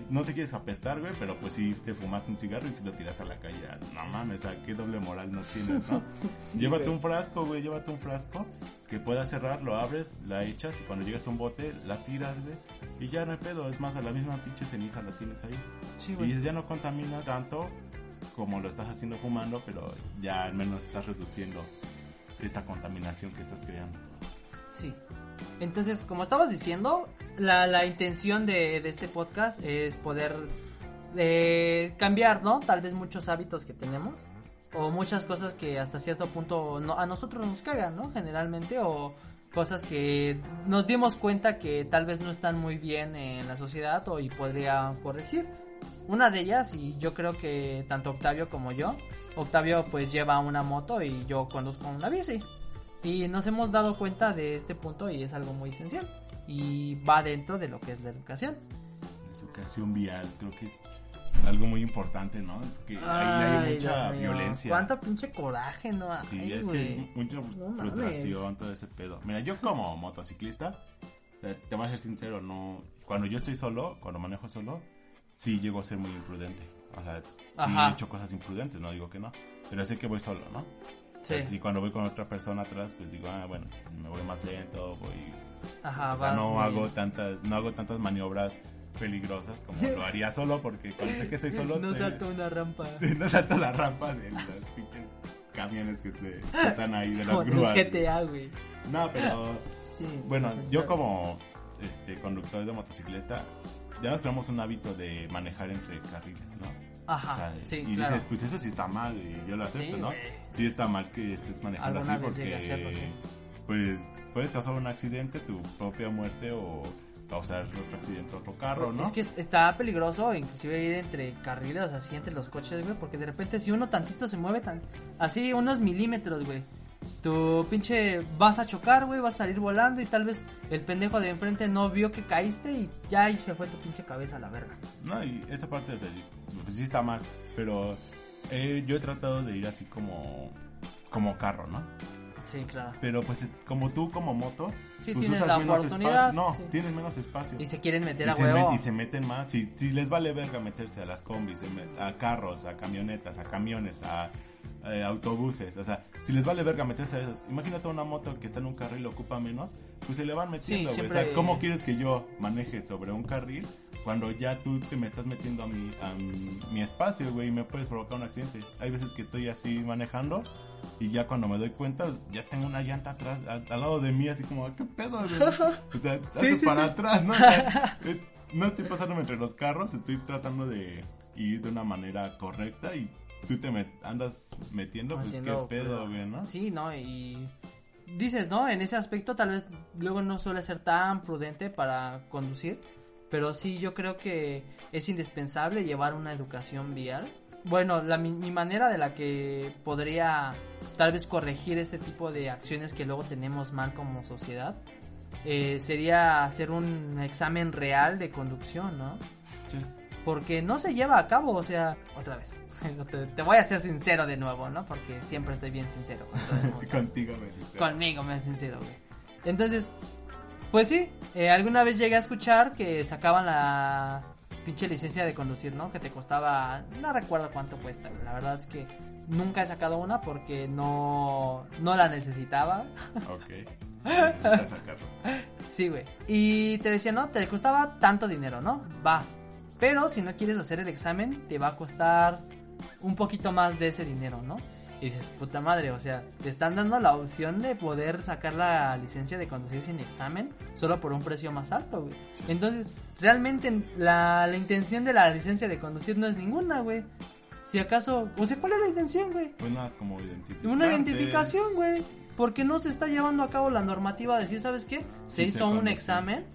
no te quieres apestar, güey, pero pues sí te fumaste un cigarro y si lo tiraste a la calle. ah, No mames, sea, qué doble moral no tienes, ¿no? [LAUGHS] Sí, llévate güey. un frasco, güey, llévate un frasco que puedas cerrar, lo abres, la echas y cuando llegas a un bote, la tiras, güey. Y ya no hay pedo, es más, a la misma pinche ceniza la tienes ahí. Sí, Y güey. ya no contaminas tanto como lo estás haciendo fumando, pero ya al menos estás reduciendo esta contaminación que estás creando. Sí. Entonces, como estabas diciendo, la, la intención de, de este podcast es poder eh, cambiar, ¿no? Tal vez muchos hábitos que tenemos. O muchas cosas que hasta cierto punto a nosotros nos cagan, ¿no? Generalmente. O cosas que nos dimos cuenta que tal vez no están muy bien en la sociedad o y podría corregir. Una de ellas, y yo creo que tanto Octavio como yo, Octavio pues lleva una moto y yo conduzco una bici. Y nos hemos dado cuenta de este punto y es algo muy esencial. Y va dentro de lo que es la educación. Educación vial, creo que es algo muy importante, ¿no? Que ahí hay Ay, mucha violencia. Cuánto pinche coraje, ¿no? Sí, Ay, es que güey. hay mucha No frustración, mames. todo ese pedo. Mira, yo como motociclista, sea, te voy a ser sincero, no, cuando yo estoy solo, cuando manejo solo, sí llego a ser muy imprudente. O sea, sí Ajá. he hecho cosas imprudentes, no digo que no, pero sé que voy solo, ¿no? O Sí. sea, si cuando voy con otra persona atrás, pues digo, ah, bueno, si me voy más lento, voy... Ajá, o sea, no hago tantas, no hago tantas maniobras peligrosas como lo [LAUGHS] haría solo, porque cuando sé que estoy solo... No salto una rampa. [LAUGHS] no salto la rampa de las pinches camiones que, te, que están ahí de las grúas. GTA, güey. No, pero Sí, bueno, pues, yo como este conductor de motocicleta ya nos tenemos un hábito de manejar entre carriles, ¿no? Ajá, O sea, sí, y claro. dices, pues eso sí está mal y yo lo acepto, Sí, ¿no? güey. Sí está mal que estés manejando Alguna así llegué a porque hacerlo, sí. pues puedes causar un accidente, tu propia muerte o causar otro accidente a otro carro, ¿no? Es que está peligroso, inclusive ir entre carriles, así entre los coches, güey, porque de repente si uno tantito se mueve tan, así unos milímetros, güey, tu pinche vas a chocar, güey, vas a salir volando y tal vez el pendejo de enfrente no vio que caíste y ya ahí se fue tu pinche cabeza a la verga. No, y esa parte o sea, pues sí está mal, pero eh, yo he tratado de ir así como como carro, ¿no? Sí, claro. Pero pues eh, como tú como moto, Sí, pues tienes usas la menos oportunidad, espacio. No, sí. tienes menos espacio. Y se quieren meter y a huevo. y se meten más. Si, si les vale verga meterse a las combis, a carros, a camionetas, a camiones, a eh, autobuses. O sea, si les vale verga meterse a esos. Imagínate una moto que está en un carril y ocupa menos, pues se le van metiendo, güey. O sea, siempre- ¿cómo quieres que yo maneje sobre un carril cuando ya tú te me estás metiendo a mi, a mi, mi espacio, güey, y me puedes provocar un accidente? Hay veces que estoy así manejando y ya cuando me doy cuenta, ya tengo una llanta atrás, al, al lado de mí, así como, ¿qué pedo, güey? [LAUGHS] O sea, Sí, sí, para sí. atrás, ¿no? O sea, [LAUGHS] eh, no estoy pasándome entre los carros, estoy tratando de ir de una manera correcta y tú te met- andas metiendo, pues Metiendo, qué pedo, güey, ¿no? Sí, ¿no? Y dices, ¿no? En ese aspecto tal vez luego no suele ser tan prudente para conducir, pero sí yo creo que es indispensable llevar una educación vial. Bueno, la, mi, mi manera de la que podría tal vez corregir este tipo de acciones que luego tenemos mal como sociedad eh, sería hacer un examen real de conducción, ¿no? Sí. porque no se lleva a cabo, o sea, otra vez, te, te voy a ser sincero de nuevo, ¿no? Porque siempre estoy bien sincero con todo el mundo. [LAUGHS] Contigo me dice. Conmigo me sincero, güey. Entonces, pues sí, eh, alguna vez llegué a escuchar que sacaban la pinche licencia de conducir, ¿no? Que te costaba, no recuerdo cuánto cuesta, güey. la verdad es que nunca he sacado una porque no, no la necesitaba. Ok. [LAUGHS] Sí, güey. Y te decía, no, te costaba tanto dinero, ¿no? Va. Pero si no quieres hacer el examen, te va a costar un poquito más de ese dinero, ¿no? Y dices, puta madre, o sea, te están dando la opción de poder sacar la licencia de conducir sin examen solo por un precio más alto, güey. Sí. Entonces, realmente la, la intención de la licencia de conducir no es ninguna, güey. Si acaso, o sea, ¿cuál es la intención, güey? Pues nada, es como identificar. Una identificación, güey. Porque no se está llevando a cabo la normativa de decir, ¿sabes qué? Se Sí hizo un examen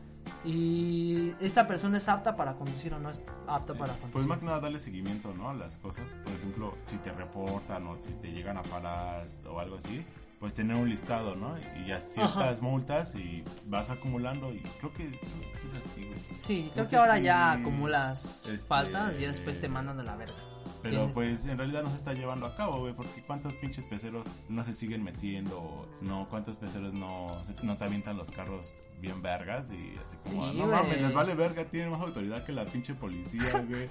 y esta persona es apta para conducir o no es apta Sí. para conducir. Pues más que nada darle seguimiento, ¿no? A las cosas. Por ejemplo, si te reportan o si te llegan a parar o algo así, pues tener un listado, ¿no? Y ya ciertas Ajá. multas y vas acumulando y creo que creo que es así, güey. Sí, creo Creo que que ahora sí, ya acumulas este, faltas y después te mandan a la verga. Pero Tienes- pues en realidad no se está llevando a cabo, güey, porque cuántos pinches peceros no se siguen metiendo, no, cuántos peceros no, se- no te avientan los carros bien vergas y así como, Sí, no mames, les vale verga, tienen más autoridad que la pinche policía, [LAUGHS] güey.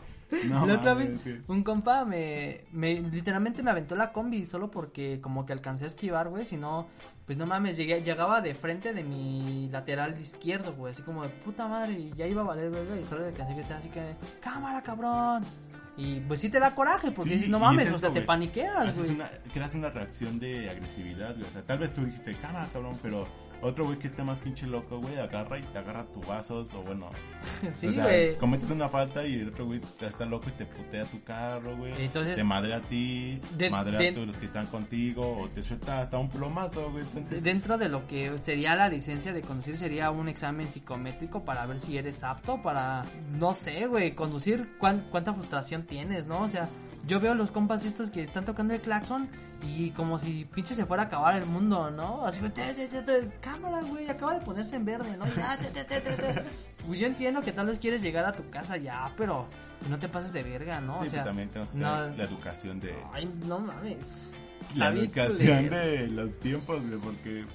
No la otra mames, vez güey. un compa me, me literalmente me aventó la combi solo porque como que alcancé a esquivar, güey, si no, pues no mames, llegué, llegaba de frente de mi lateral izquierdo, güey, así como de puta madre, y ya iba a valer, verga, y solo le alcancé a gritar así que, cámara, cabrón. Y pues sí te da coraje, porque Sí, dices, no mames, es o sea, te paniqueas, güey. creas una reacción de agresividad, güey. O sea, tal vez tú dijiste, cámara, cabrón, pero otro güey que esté más pinche loco, güey, agarra y te agarra tu vasos o bueno. [LAUGHS] Sí, o sea, güey. cometes una falta y el otro güey está loco y te putea tu carro, güey. Entonces- te madre a ti, De- madre de- a todos los que están contigo o te suelta hasta un plomazo, güey. Entonces, Dentro de lo que sería la licencia de conducir sería un examen psicométrico para ver si eres apto para, no sé, güey, conducir, cuán- cuánta frustración tienes, ¿no? O sea, yo veo los compas estos que están tocando el claxon y como si pinche se fuera a acabar el mundo, ¿no? Así, te, te, te, cámara, güey, acaba de ponerse en verde, ¿no? Ya, te, te, te, te, te. Pues yo entiendo que tal vez quieres llegar a tu casa ya, pero no te pases de verga, ¿no? sí, o sea, pero también tenemos que no- tener la educación de... Ay, no mames. la educación de los tiempos, güey, porque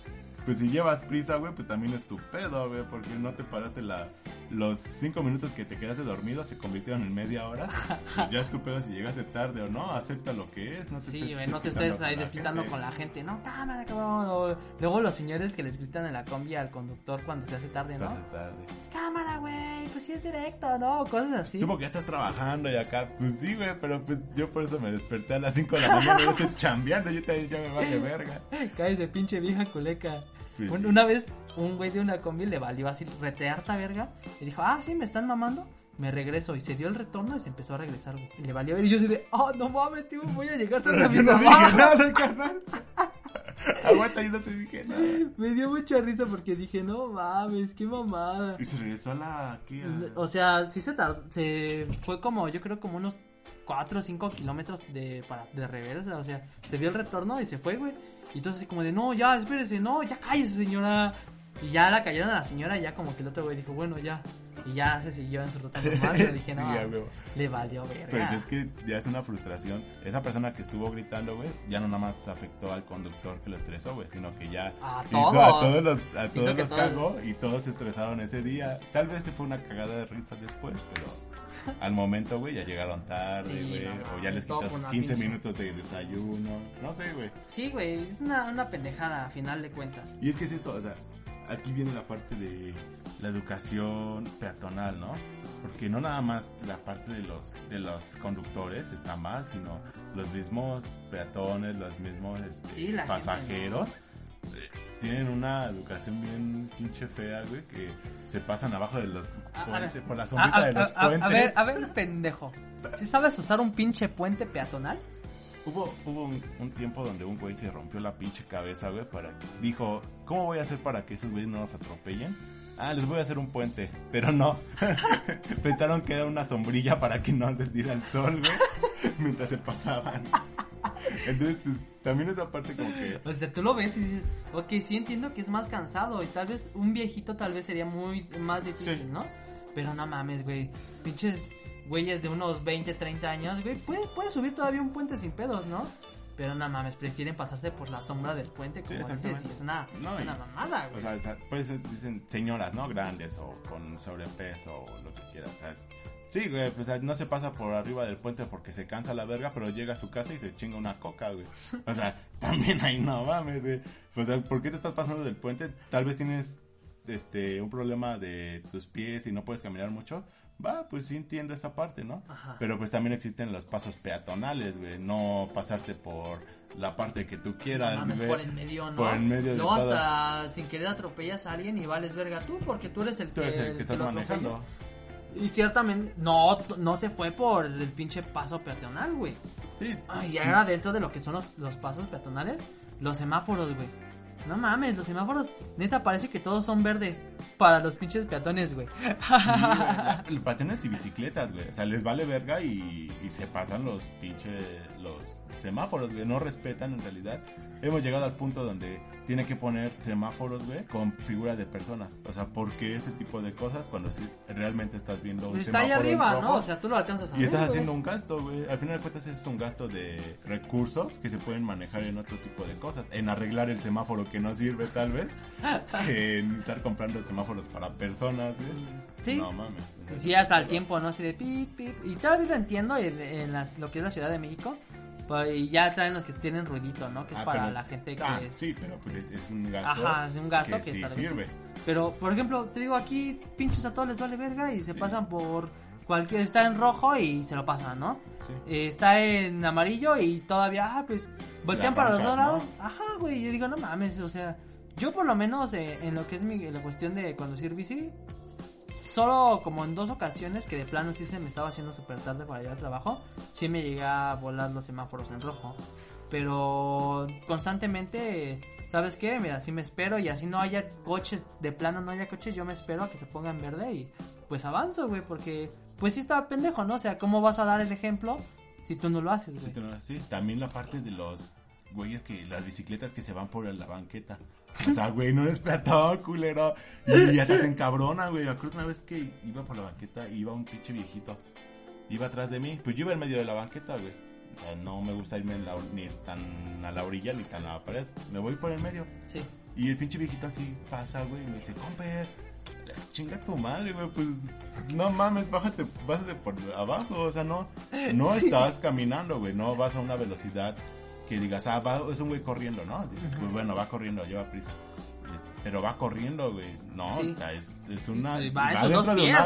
pues si llevas prisa, güey, pues también es tu pedo, güey, porque no te paraste la, los cinco minutos que te quedaste dormido se convirtieron en media hora. [LAUGHS] Pues ya es tu pedo si llegaste tarde o no, acepta lo que es, no te Sí, estés no te estés ahí desquitando con la gente, ¿no? Cámara, cabrón. Luego los señores que les gritan en la combi al conductor cuando se hace tarde, ¿no? Te hace tarde. Cámara, güey, pues sí es directo, ¿no? Cosas así. Tú porque ya estás trabajando y acá, pues sí, güey, pero pues yo por eso me desperté a las 5 de la mañana y yo estoy [LAUGHS] chambeando, yo te ya me vale verga. Cállese, pinche vieja culeca. Sí. Una vez un güey de una combi le valió así rete harta verga y dijo, ah, sí, me están mamando. Me regreso y se dio el retorno y se empezó a regresar, güey. Y le valió ver y yo así de, oh, no mames, tío, voy a llegar tarde a mi no dije nada, [LAUGHS] carnal. [LAUGHS] Aguanta, yo no te dije nada. Me dio mucha risa porque dije, no mames, qué mamada. Y se regresó a la... ¿qué? O sea, sí se tardó, se fue como, yo creo como unos 4 o 5 kilómetros de, para, de reversa, o sea, se dio el retorno y se fue, güey. Y entonces como de, no, ya, espérese, no, ya cállese, señora. Y ya la cayeron a la señora y ya como que el otro güey dijo, bueno, ya. Y ya se siguió en su ruta normal, yo dije, no, Sí, le valió verga. Pero es que ya es una frustración. Esa persona que estuvo gritando, güey, ya no nada más afectó al conductor que lo estresó, güey, sino que ya A hizo todos. a todos los, a todos los todos- cagó y todos se estresaron ese día. Tal vez se fue una cagada de risa después, pero [LAUGHS] al momento, güey, ya llegaron tarde, Sí, güey, no o ya les quitas por sus una 15 pinche- minutos de desayuno. No sé, güey. Sí, güey, es una, una pendejada a final de cuentas. Y es que es eso, o sea, aquí viene la parte de la educación peatonal, ¿no? Porque no nada más la parte de los de los conductores está mal, sino los mismos peatones, los mismos este, Sí, la gente, pasajeros eh, tienen una educación bien pinche fea, güey, que se pasan abajo de los puentes, ver. por la sombrita a- de los a- puentes. a ver, a ver, pendejo. ¿Sí sabes usar un pinche puente peatonal? Hubo, hubo un, un tiempo donde un güey se rompió la pinche cabeza, güey, para... Dijo, ¿cómo voy a hacer para que esos güeyes no nos atropellen? Ah, les voy a hacer un puente, pero no. [LAUGHS] Pensaron que era una sombrilla para que no les diera el sol, güey, [LAUGHS] mientras se pasaban. Entonces, pues, también esa parte como que... O sea, tú lo ves y dices, ok, sí entiendo que es más cansado y tal vez un viejito tal vez sería muy más difícil, Sí. ¿no? Pero no mames, güey, pinches güeyes de unos 20, 30 años, güey, puede, puede subir todavía un puente sin pedos, ¿no? Pero no mames, prefieren pasarse por la sombra del puente, como dices, exactamente. y es una, No, una mamada, güey. O sea, pues dicen señoras, ¿no? Grandes o con sobrepeso o lo que quieras. O sea, sí, güey, pues, no se pasa por arriba del puente porque se cansa la verga, pero llega a su casa y se chinga una coca, güey. O sea, [LAUGHS] también ahí no mames, güey. Pues, o sea, ¿por qué te estás pasando del puente? Tal vez tienes este un problema de tus pies y no puedes caminar mucho. Va, pues sí entiendo esa parte, ¿no? Ajá. Pero pues también existen los pasos peatonales, güey. No pasarte por la parte que tú quieras, No mames, por en medio, ¿no? Por en medio de Luego hasta todas. sin querer atropellas a alguien y vales verga tú, porque tú eres el Tú que, el que estás lo atropella. manejando. Y ciertamente, no, no se fue por el pinche paso peatonal, güey. Sí. Ay, ya era dentro de lo que son los, los pasos peatonales, los semáforos, güey. No mames, los semáforos, neta, parece que todos son verde para los pinches peatones, güey. Sí, güey, [LAUGHS] patrones y bicicletas, güey. O sea, les vale verga y, y se pasan los pinches los semáforos, güey. No respetan en realidad. Hemos llegado al punto donde tiene que poner semáforos, güey, con figuras de personas. O sea, ¿por qué ese tipo de cosas cuando sí realmente estás viendo un Está ahí semáforo en arriba, rojo ¿no? O sea, tú lo alcanzas a y estás güey. haciendo un gasto, güey. Al final de cuentas, es un gasto de recursos que se pueden manejar en otro tipo de cosas. En arreglar el semáforo que no sirve, tal vez. [LAUGHS] que en estar comprando semáforos para personas, güey. Sí. No mames. Sí, hasta el tiempo, ¿no? Así de pip, pip. Y todavía lo entiendo en, en las- lo que es la Ciudad de México. pues, Y ya traen los que tienen ruidito, ¿no? Que es Ah, para pero- la gente que Ah, es... sí, pero pues es, es un gasto. Ajá, es un gasto que, que, sí tal vez sirve. sí. Pero, por ejemplo, te digo, aquí pinches a todos les vale verga y se Sí. pasan por cualquier... Está en rojo y se lo pasan, ¿no? Sí. Eh, está en amarillo y todavía, ah, pues, voltean para los dos lados. Ajá, güey, yo digo, no mames, o sea, yo por lo menos eh, en lo que es mi, la cuestión de conducir bici, solo como en dos ocasiones que de plano sí se me estaba haciendo súper tarde para llegar al trabajo, sí me llegué a volar los semáforos en rojo. Pero constantemente, ¿sabes qué? Mira, si me espero y así no haya coches, de plano no haya coches, yo me espero a que se ponga en verde y pues avanzo, güey, porque pues sí está pendejo, ¿no? O sea, ¿cómo vas a dar el ejemplo si tú no lo haces, güey? sí, también la parte de los güeyes que las bicicletas que se van por la banqueta. O sea, güey, no es culero. Y ya te hacen cabrona, güey. Me acuerdo una vez que iba por la banqueta y iba un pinche viejito. Iba atrás de mí. Pues yo iba en medio de la banqueta, güey. No me gusta irme en la- ni tan a la orilla ni tan a la pared. Me voy por el medio. Sí. Y el pinche viejito así pasa, güey, y me dice, compe, chinga tu madre, güey, pues no mames, bájate, bájate por abajo, o sea, no, no [LAUGHS] Sí. estás caminando, güey, no vas a una velocidad que digas, ah, va, es un güey corriendo, ¿no? Dices, pues bueno, va corriendo, lleva prisa. pero va corriendo, güey. No, Sí. o sea, es, es una... Va dentro de una-.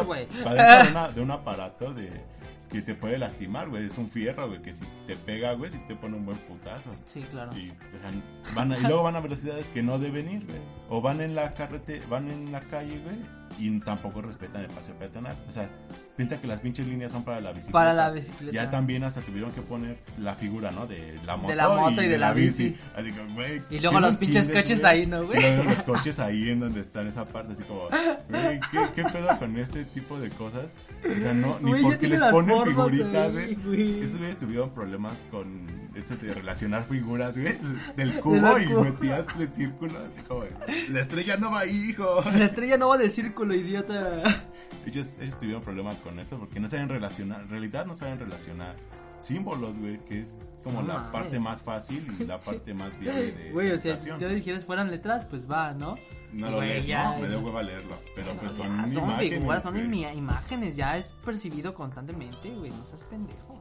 Va dentro de, una- de un aparato de que te puede lastimar, güey. Es un fierro, güey, que si te pega, güey, si te pone un buen putazo. Sí, claro. Y, o sea, van a- y luego van a velocidades que no deben ir, güey. O van en la carrete, van en la calle, güey, y tampoco respetan el paseo peatonal. O sea, piensa que las pinches líneas son para la bicicleta. Para la bicicleta. Ya también hasta tuvieron que poner la figura, ¿no? De la moto, la moto y de la bici. Así como, güey. Y luego ¿qué los pinches coches güey? ahí, ¿no, güey? Y luego los coches ahí en donde está esa parte, así como, güey, ¿qué, ¿qué pedo con este tipo de cosas? O sea, no, ni ya porque les ponen formas figuritas, ahí, güey. Esos güeyes tuvieron problemas con eso de relacionar figuras, güey, del [LAUGHS] De cubo y cubo. metías el círculo, así como, la estrella no va ahí, hijo. [LAUGHS] La estrella no va del círculo, idiota. Ellos, ellos tuvieron problemas con eso porque no saben relacionar, en realidad no saben relacionar símbolos, güey, que es como No la mames. parte más fácil y la parte más [LAUGHS] viable de Güey, o sea, si te dijeras fueran letras, pues va, ¿no? No lo lees, ya, ¿no? Me da hueva leerlo. Pero pues Ya, son, son imágenes, figuras, son güey. imágenes, ya es percibido constantemente, güey, no seas pendejo.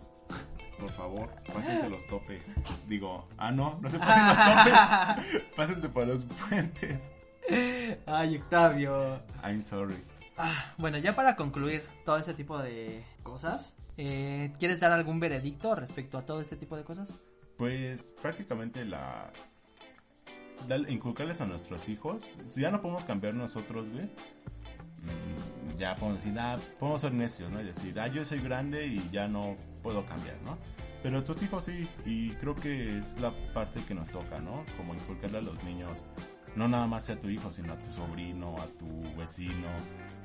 Por favor, pásense los topes. Digo, ah, no, no se [LAUGHS] pasen los topes. Pásense por los puentes. Ay, Octavio. I'm sorry. Ah, bueno, ya para concluir todo ese tipo de cosas, eh, ¿quieres dar algún veredicto respecto a todo este tipo de cosas? Pues prácticamente la. inculcarles a nuestros hijos. Si ya no podemos cambiar nosotros, güey. mm, Ya podemos decir, ah, podemos ser necios, ¿no? Y decir, ah, yo soy grande y ya no puedo cambiar, ¿no? Pero tus hijos sí, y creo que es la parte que nos toca, ¿no? Como inculcarle a los niños, no nada más a tu hijo, sino a tu sobrino, a tu vecino,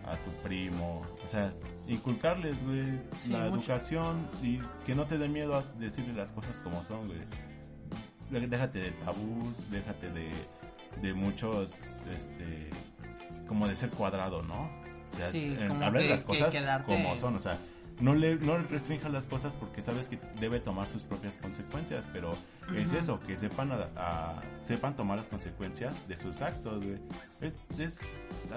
a tu primo, o sea, inculcarles, güey, Sí, la mucho. educación y que no te dé miedo a decirle las cosas como son, güey. Dé- Déjate de tabú, déjate de, de muchos, este, como de ser cuadrado, ¿no? O sea, Sí, hablar de las cosas como son, o sea, no le no restrinjas las cosas porque sabes que debe tomar sus propias consecuencias, pero es eso, que sepan a- a- sepan tomar las consecuencias de sus actos, güey. Es, es-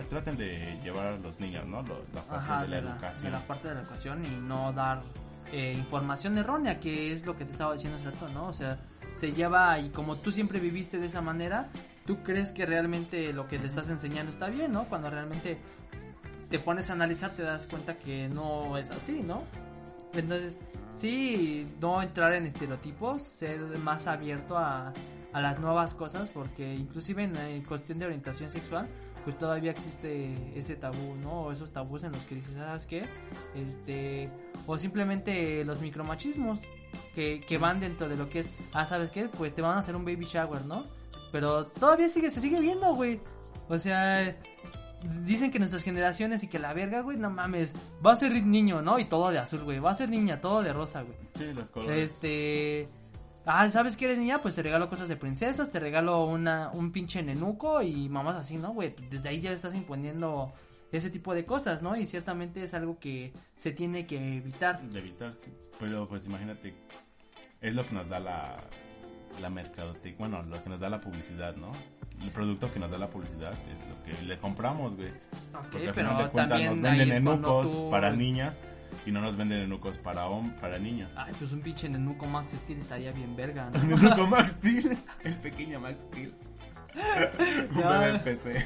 traten de llevar a los niños, ¿no? La parte Ajá, de la de la, educación. de la parte de la educación y no dar eh, información errónea, que es lo que te estaba diciendo hace rato, ¿no? O sea, se lleva y como tú siempre viviste de esa manera, tú crees que realmente lo que le estás enseñando está bien, ¿no? Cuando realmente te pones a analizar te das cuenta que no es así, ¿no? Entonces, sí, no entrar en estereotipos, ser más abierto a, a las nuevas cosas, porque inclusive en, en cuestión de orientación sexual, pues todavía existe ese tabú, ¿no? O esos tabús en los que dices, ¿sabes qué? Este, o simplemente los micromachismos que, que van dentro de lo que es, ah, ¿sabes qué? Pues te van a hacer un baby shower, ¿no? Pero todavía sigue, se sigue viendo, güey. O sea, dicen que nuestras generaciones y que la verga, güey, no mames, va a ser niño, ¿no? Y todo de azul, güey, va a ser niña, todo de rosa, güey. Sí, los colores. Este. Ah, ¿sabes que eres niña? Pues te regalo cosas de princesas, te regalo una, un pinche nenuco y mamás así, ¿no, güey? Desde ahí ya estás imponiendo ese tipo de cosas, ¿no? Y ciertamente es algo que se tiene que evitar. De evitar, sí. Pero pues imagínate, es lo que nos da la, la mercadotecnia, bueno, lo que nos da la publicidad, ¿no? El producto que nos da la publicidad es lo que le compramos, güey. Porque al pero final de cuentas nos venden enucos tú- para niñas y no nos venden enucos para para niños. Ay, pues un pinche nenuco Max Steel estaría bien verga, ¿no? Un enuco Max Steel, el pequeño Max Steel. Un bebé PC.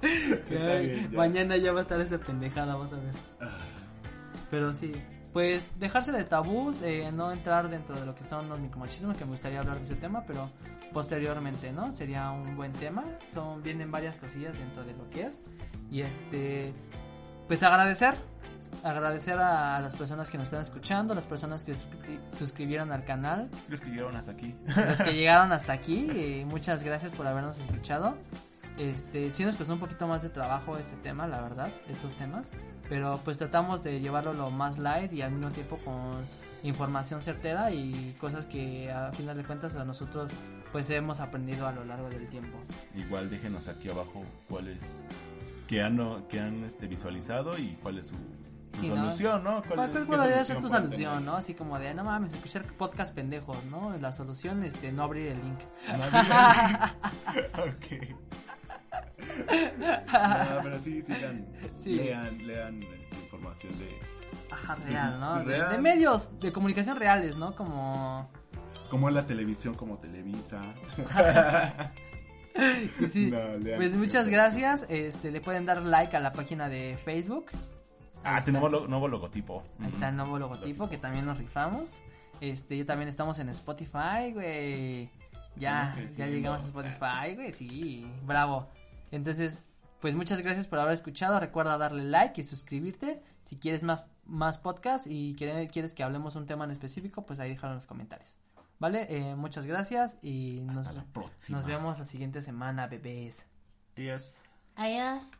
Está Ay, bien, ya. mañana ya va a estar esa pendejada, vas a ver. Ah, Pero sí, pues dejarse de tabús, eh, no entrar dentro de lo que son los micromachismos, que me gustaría hablar de ese tema, pero posteriormente, ¿no? Sería un buen tema. Son vienen varias cosillas dentro de lo que es. Y este pues agradecer agradecer a, las personas que nos están escuchando, las personas que suscri- suscribieron al canal, Los que llegaron hasta aquí. los que [LAUGHS] llegaron hasta aquí, eh, muchas gracias por habernos escuchado. Este, sí nos costó un poquito más de trabajo este tema, la verdad, estos temas, pero pues tratamos de llevarlo lo más light y al mismo tiempo con información certera y cosas que a final de cuentas a nosotros pues hemos aprendido a lo largo del tiempo. Igual déjenos aquí abajo cuáles que han, que han este, visualizado y cuál es su, su Sí, ¿no? solución, ¿no? ¿Cuál, es- cuál qué podría ser tu solución, tener? no? Así como de, no mames, escuchar podcast pendejos, ¿no? La solución, este, no abrir el link. [LAUGHS] ok. No, pero sí. Sí. Lean, lean esta información de. Ajá, real, ¿no? De- Real. de medios de comunicación reales, ¿no? Como... Como la televisión, como Televisa. [LAUGHS] Y sí, No, lean. pues muchas gracias. Este, le pueden dar like a la página de Facebook. Ah, lo- nuevo logotipo. Ahí está el nuevo logotipo que también nos rifamos. Este, ya también estamos en Spotify, güey. Ya, ya llegamos a Spotify, güey, sí, bravo. Entonces, pues muchas gracias por haber escuchado. Recuerda darle like y suscribirte. Si quieres más, más podcast y quiere- quieres que hablemos un tema en específico, pues ahí déjalo en los comentarios. ¿Vale? Eh, muchas gracias y nos, la próxima. nos vemos la siguiente semana, bebés. Adiós. Adiós.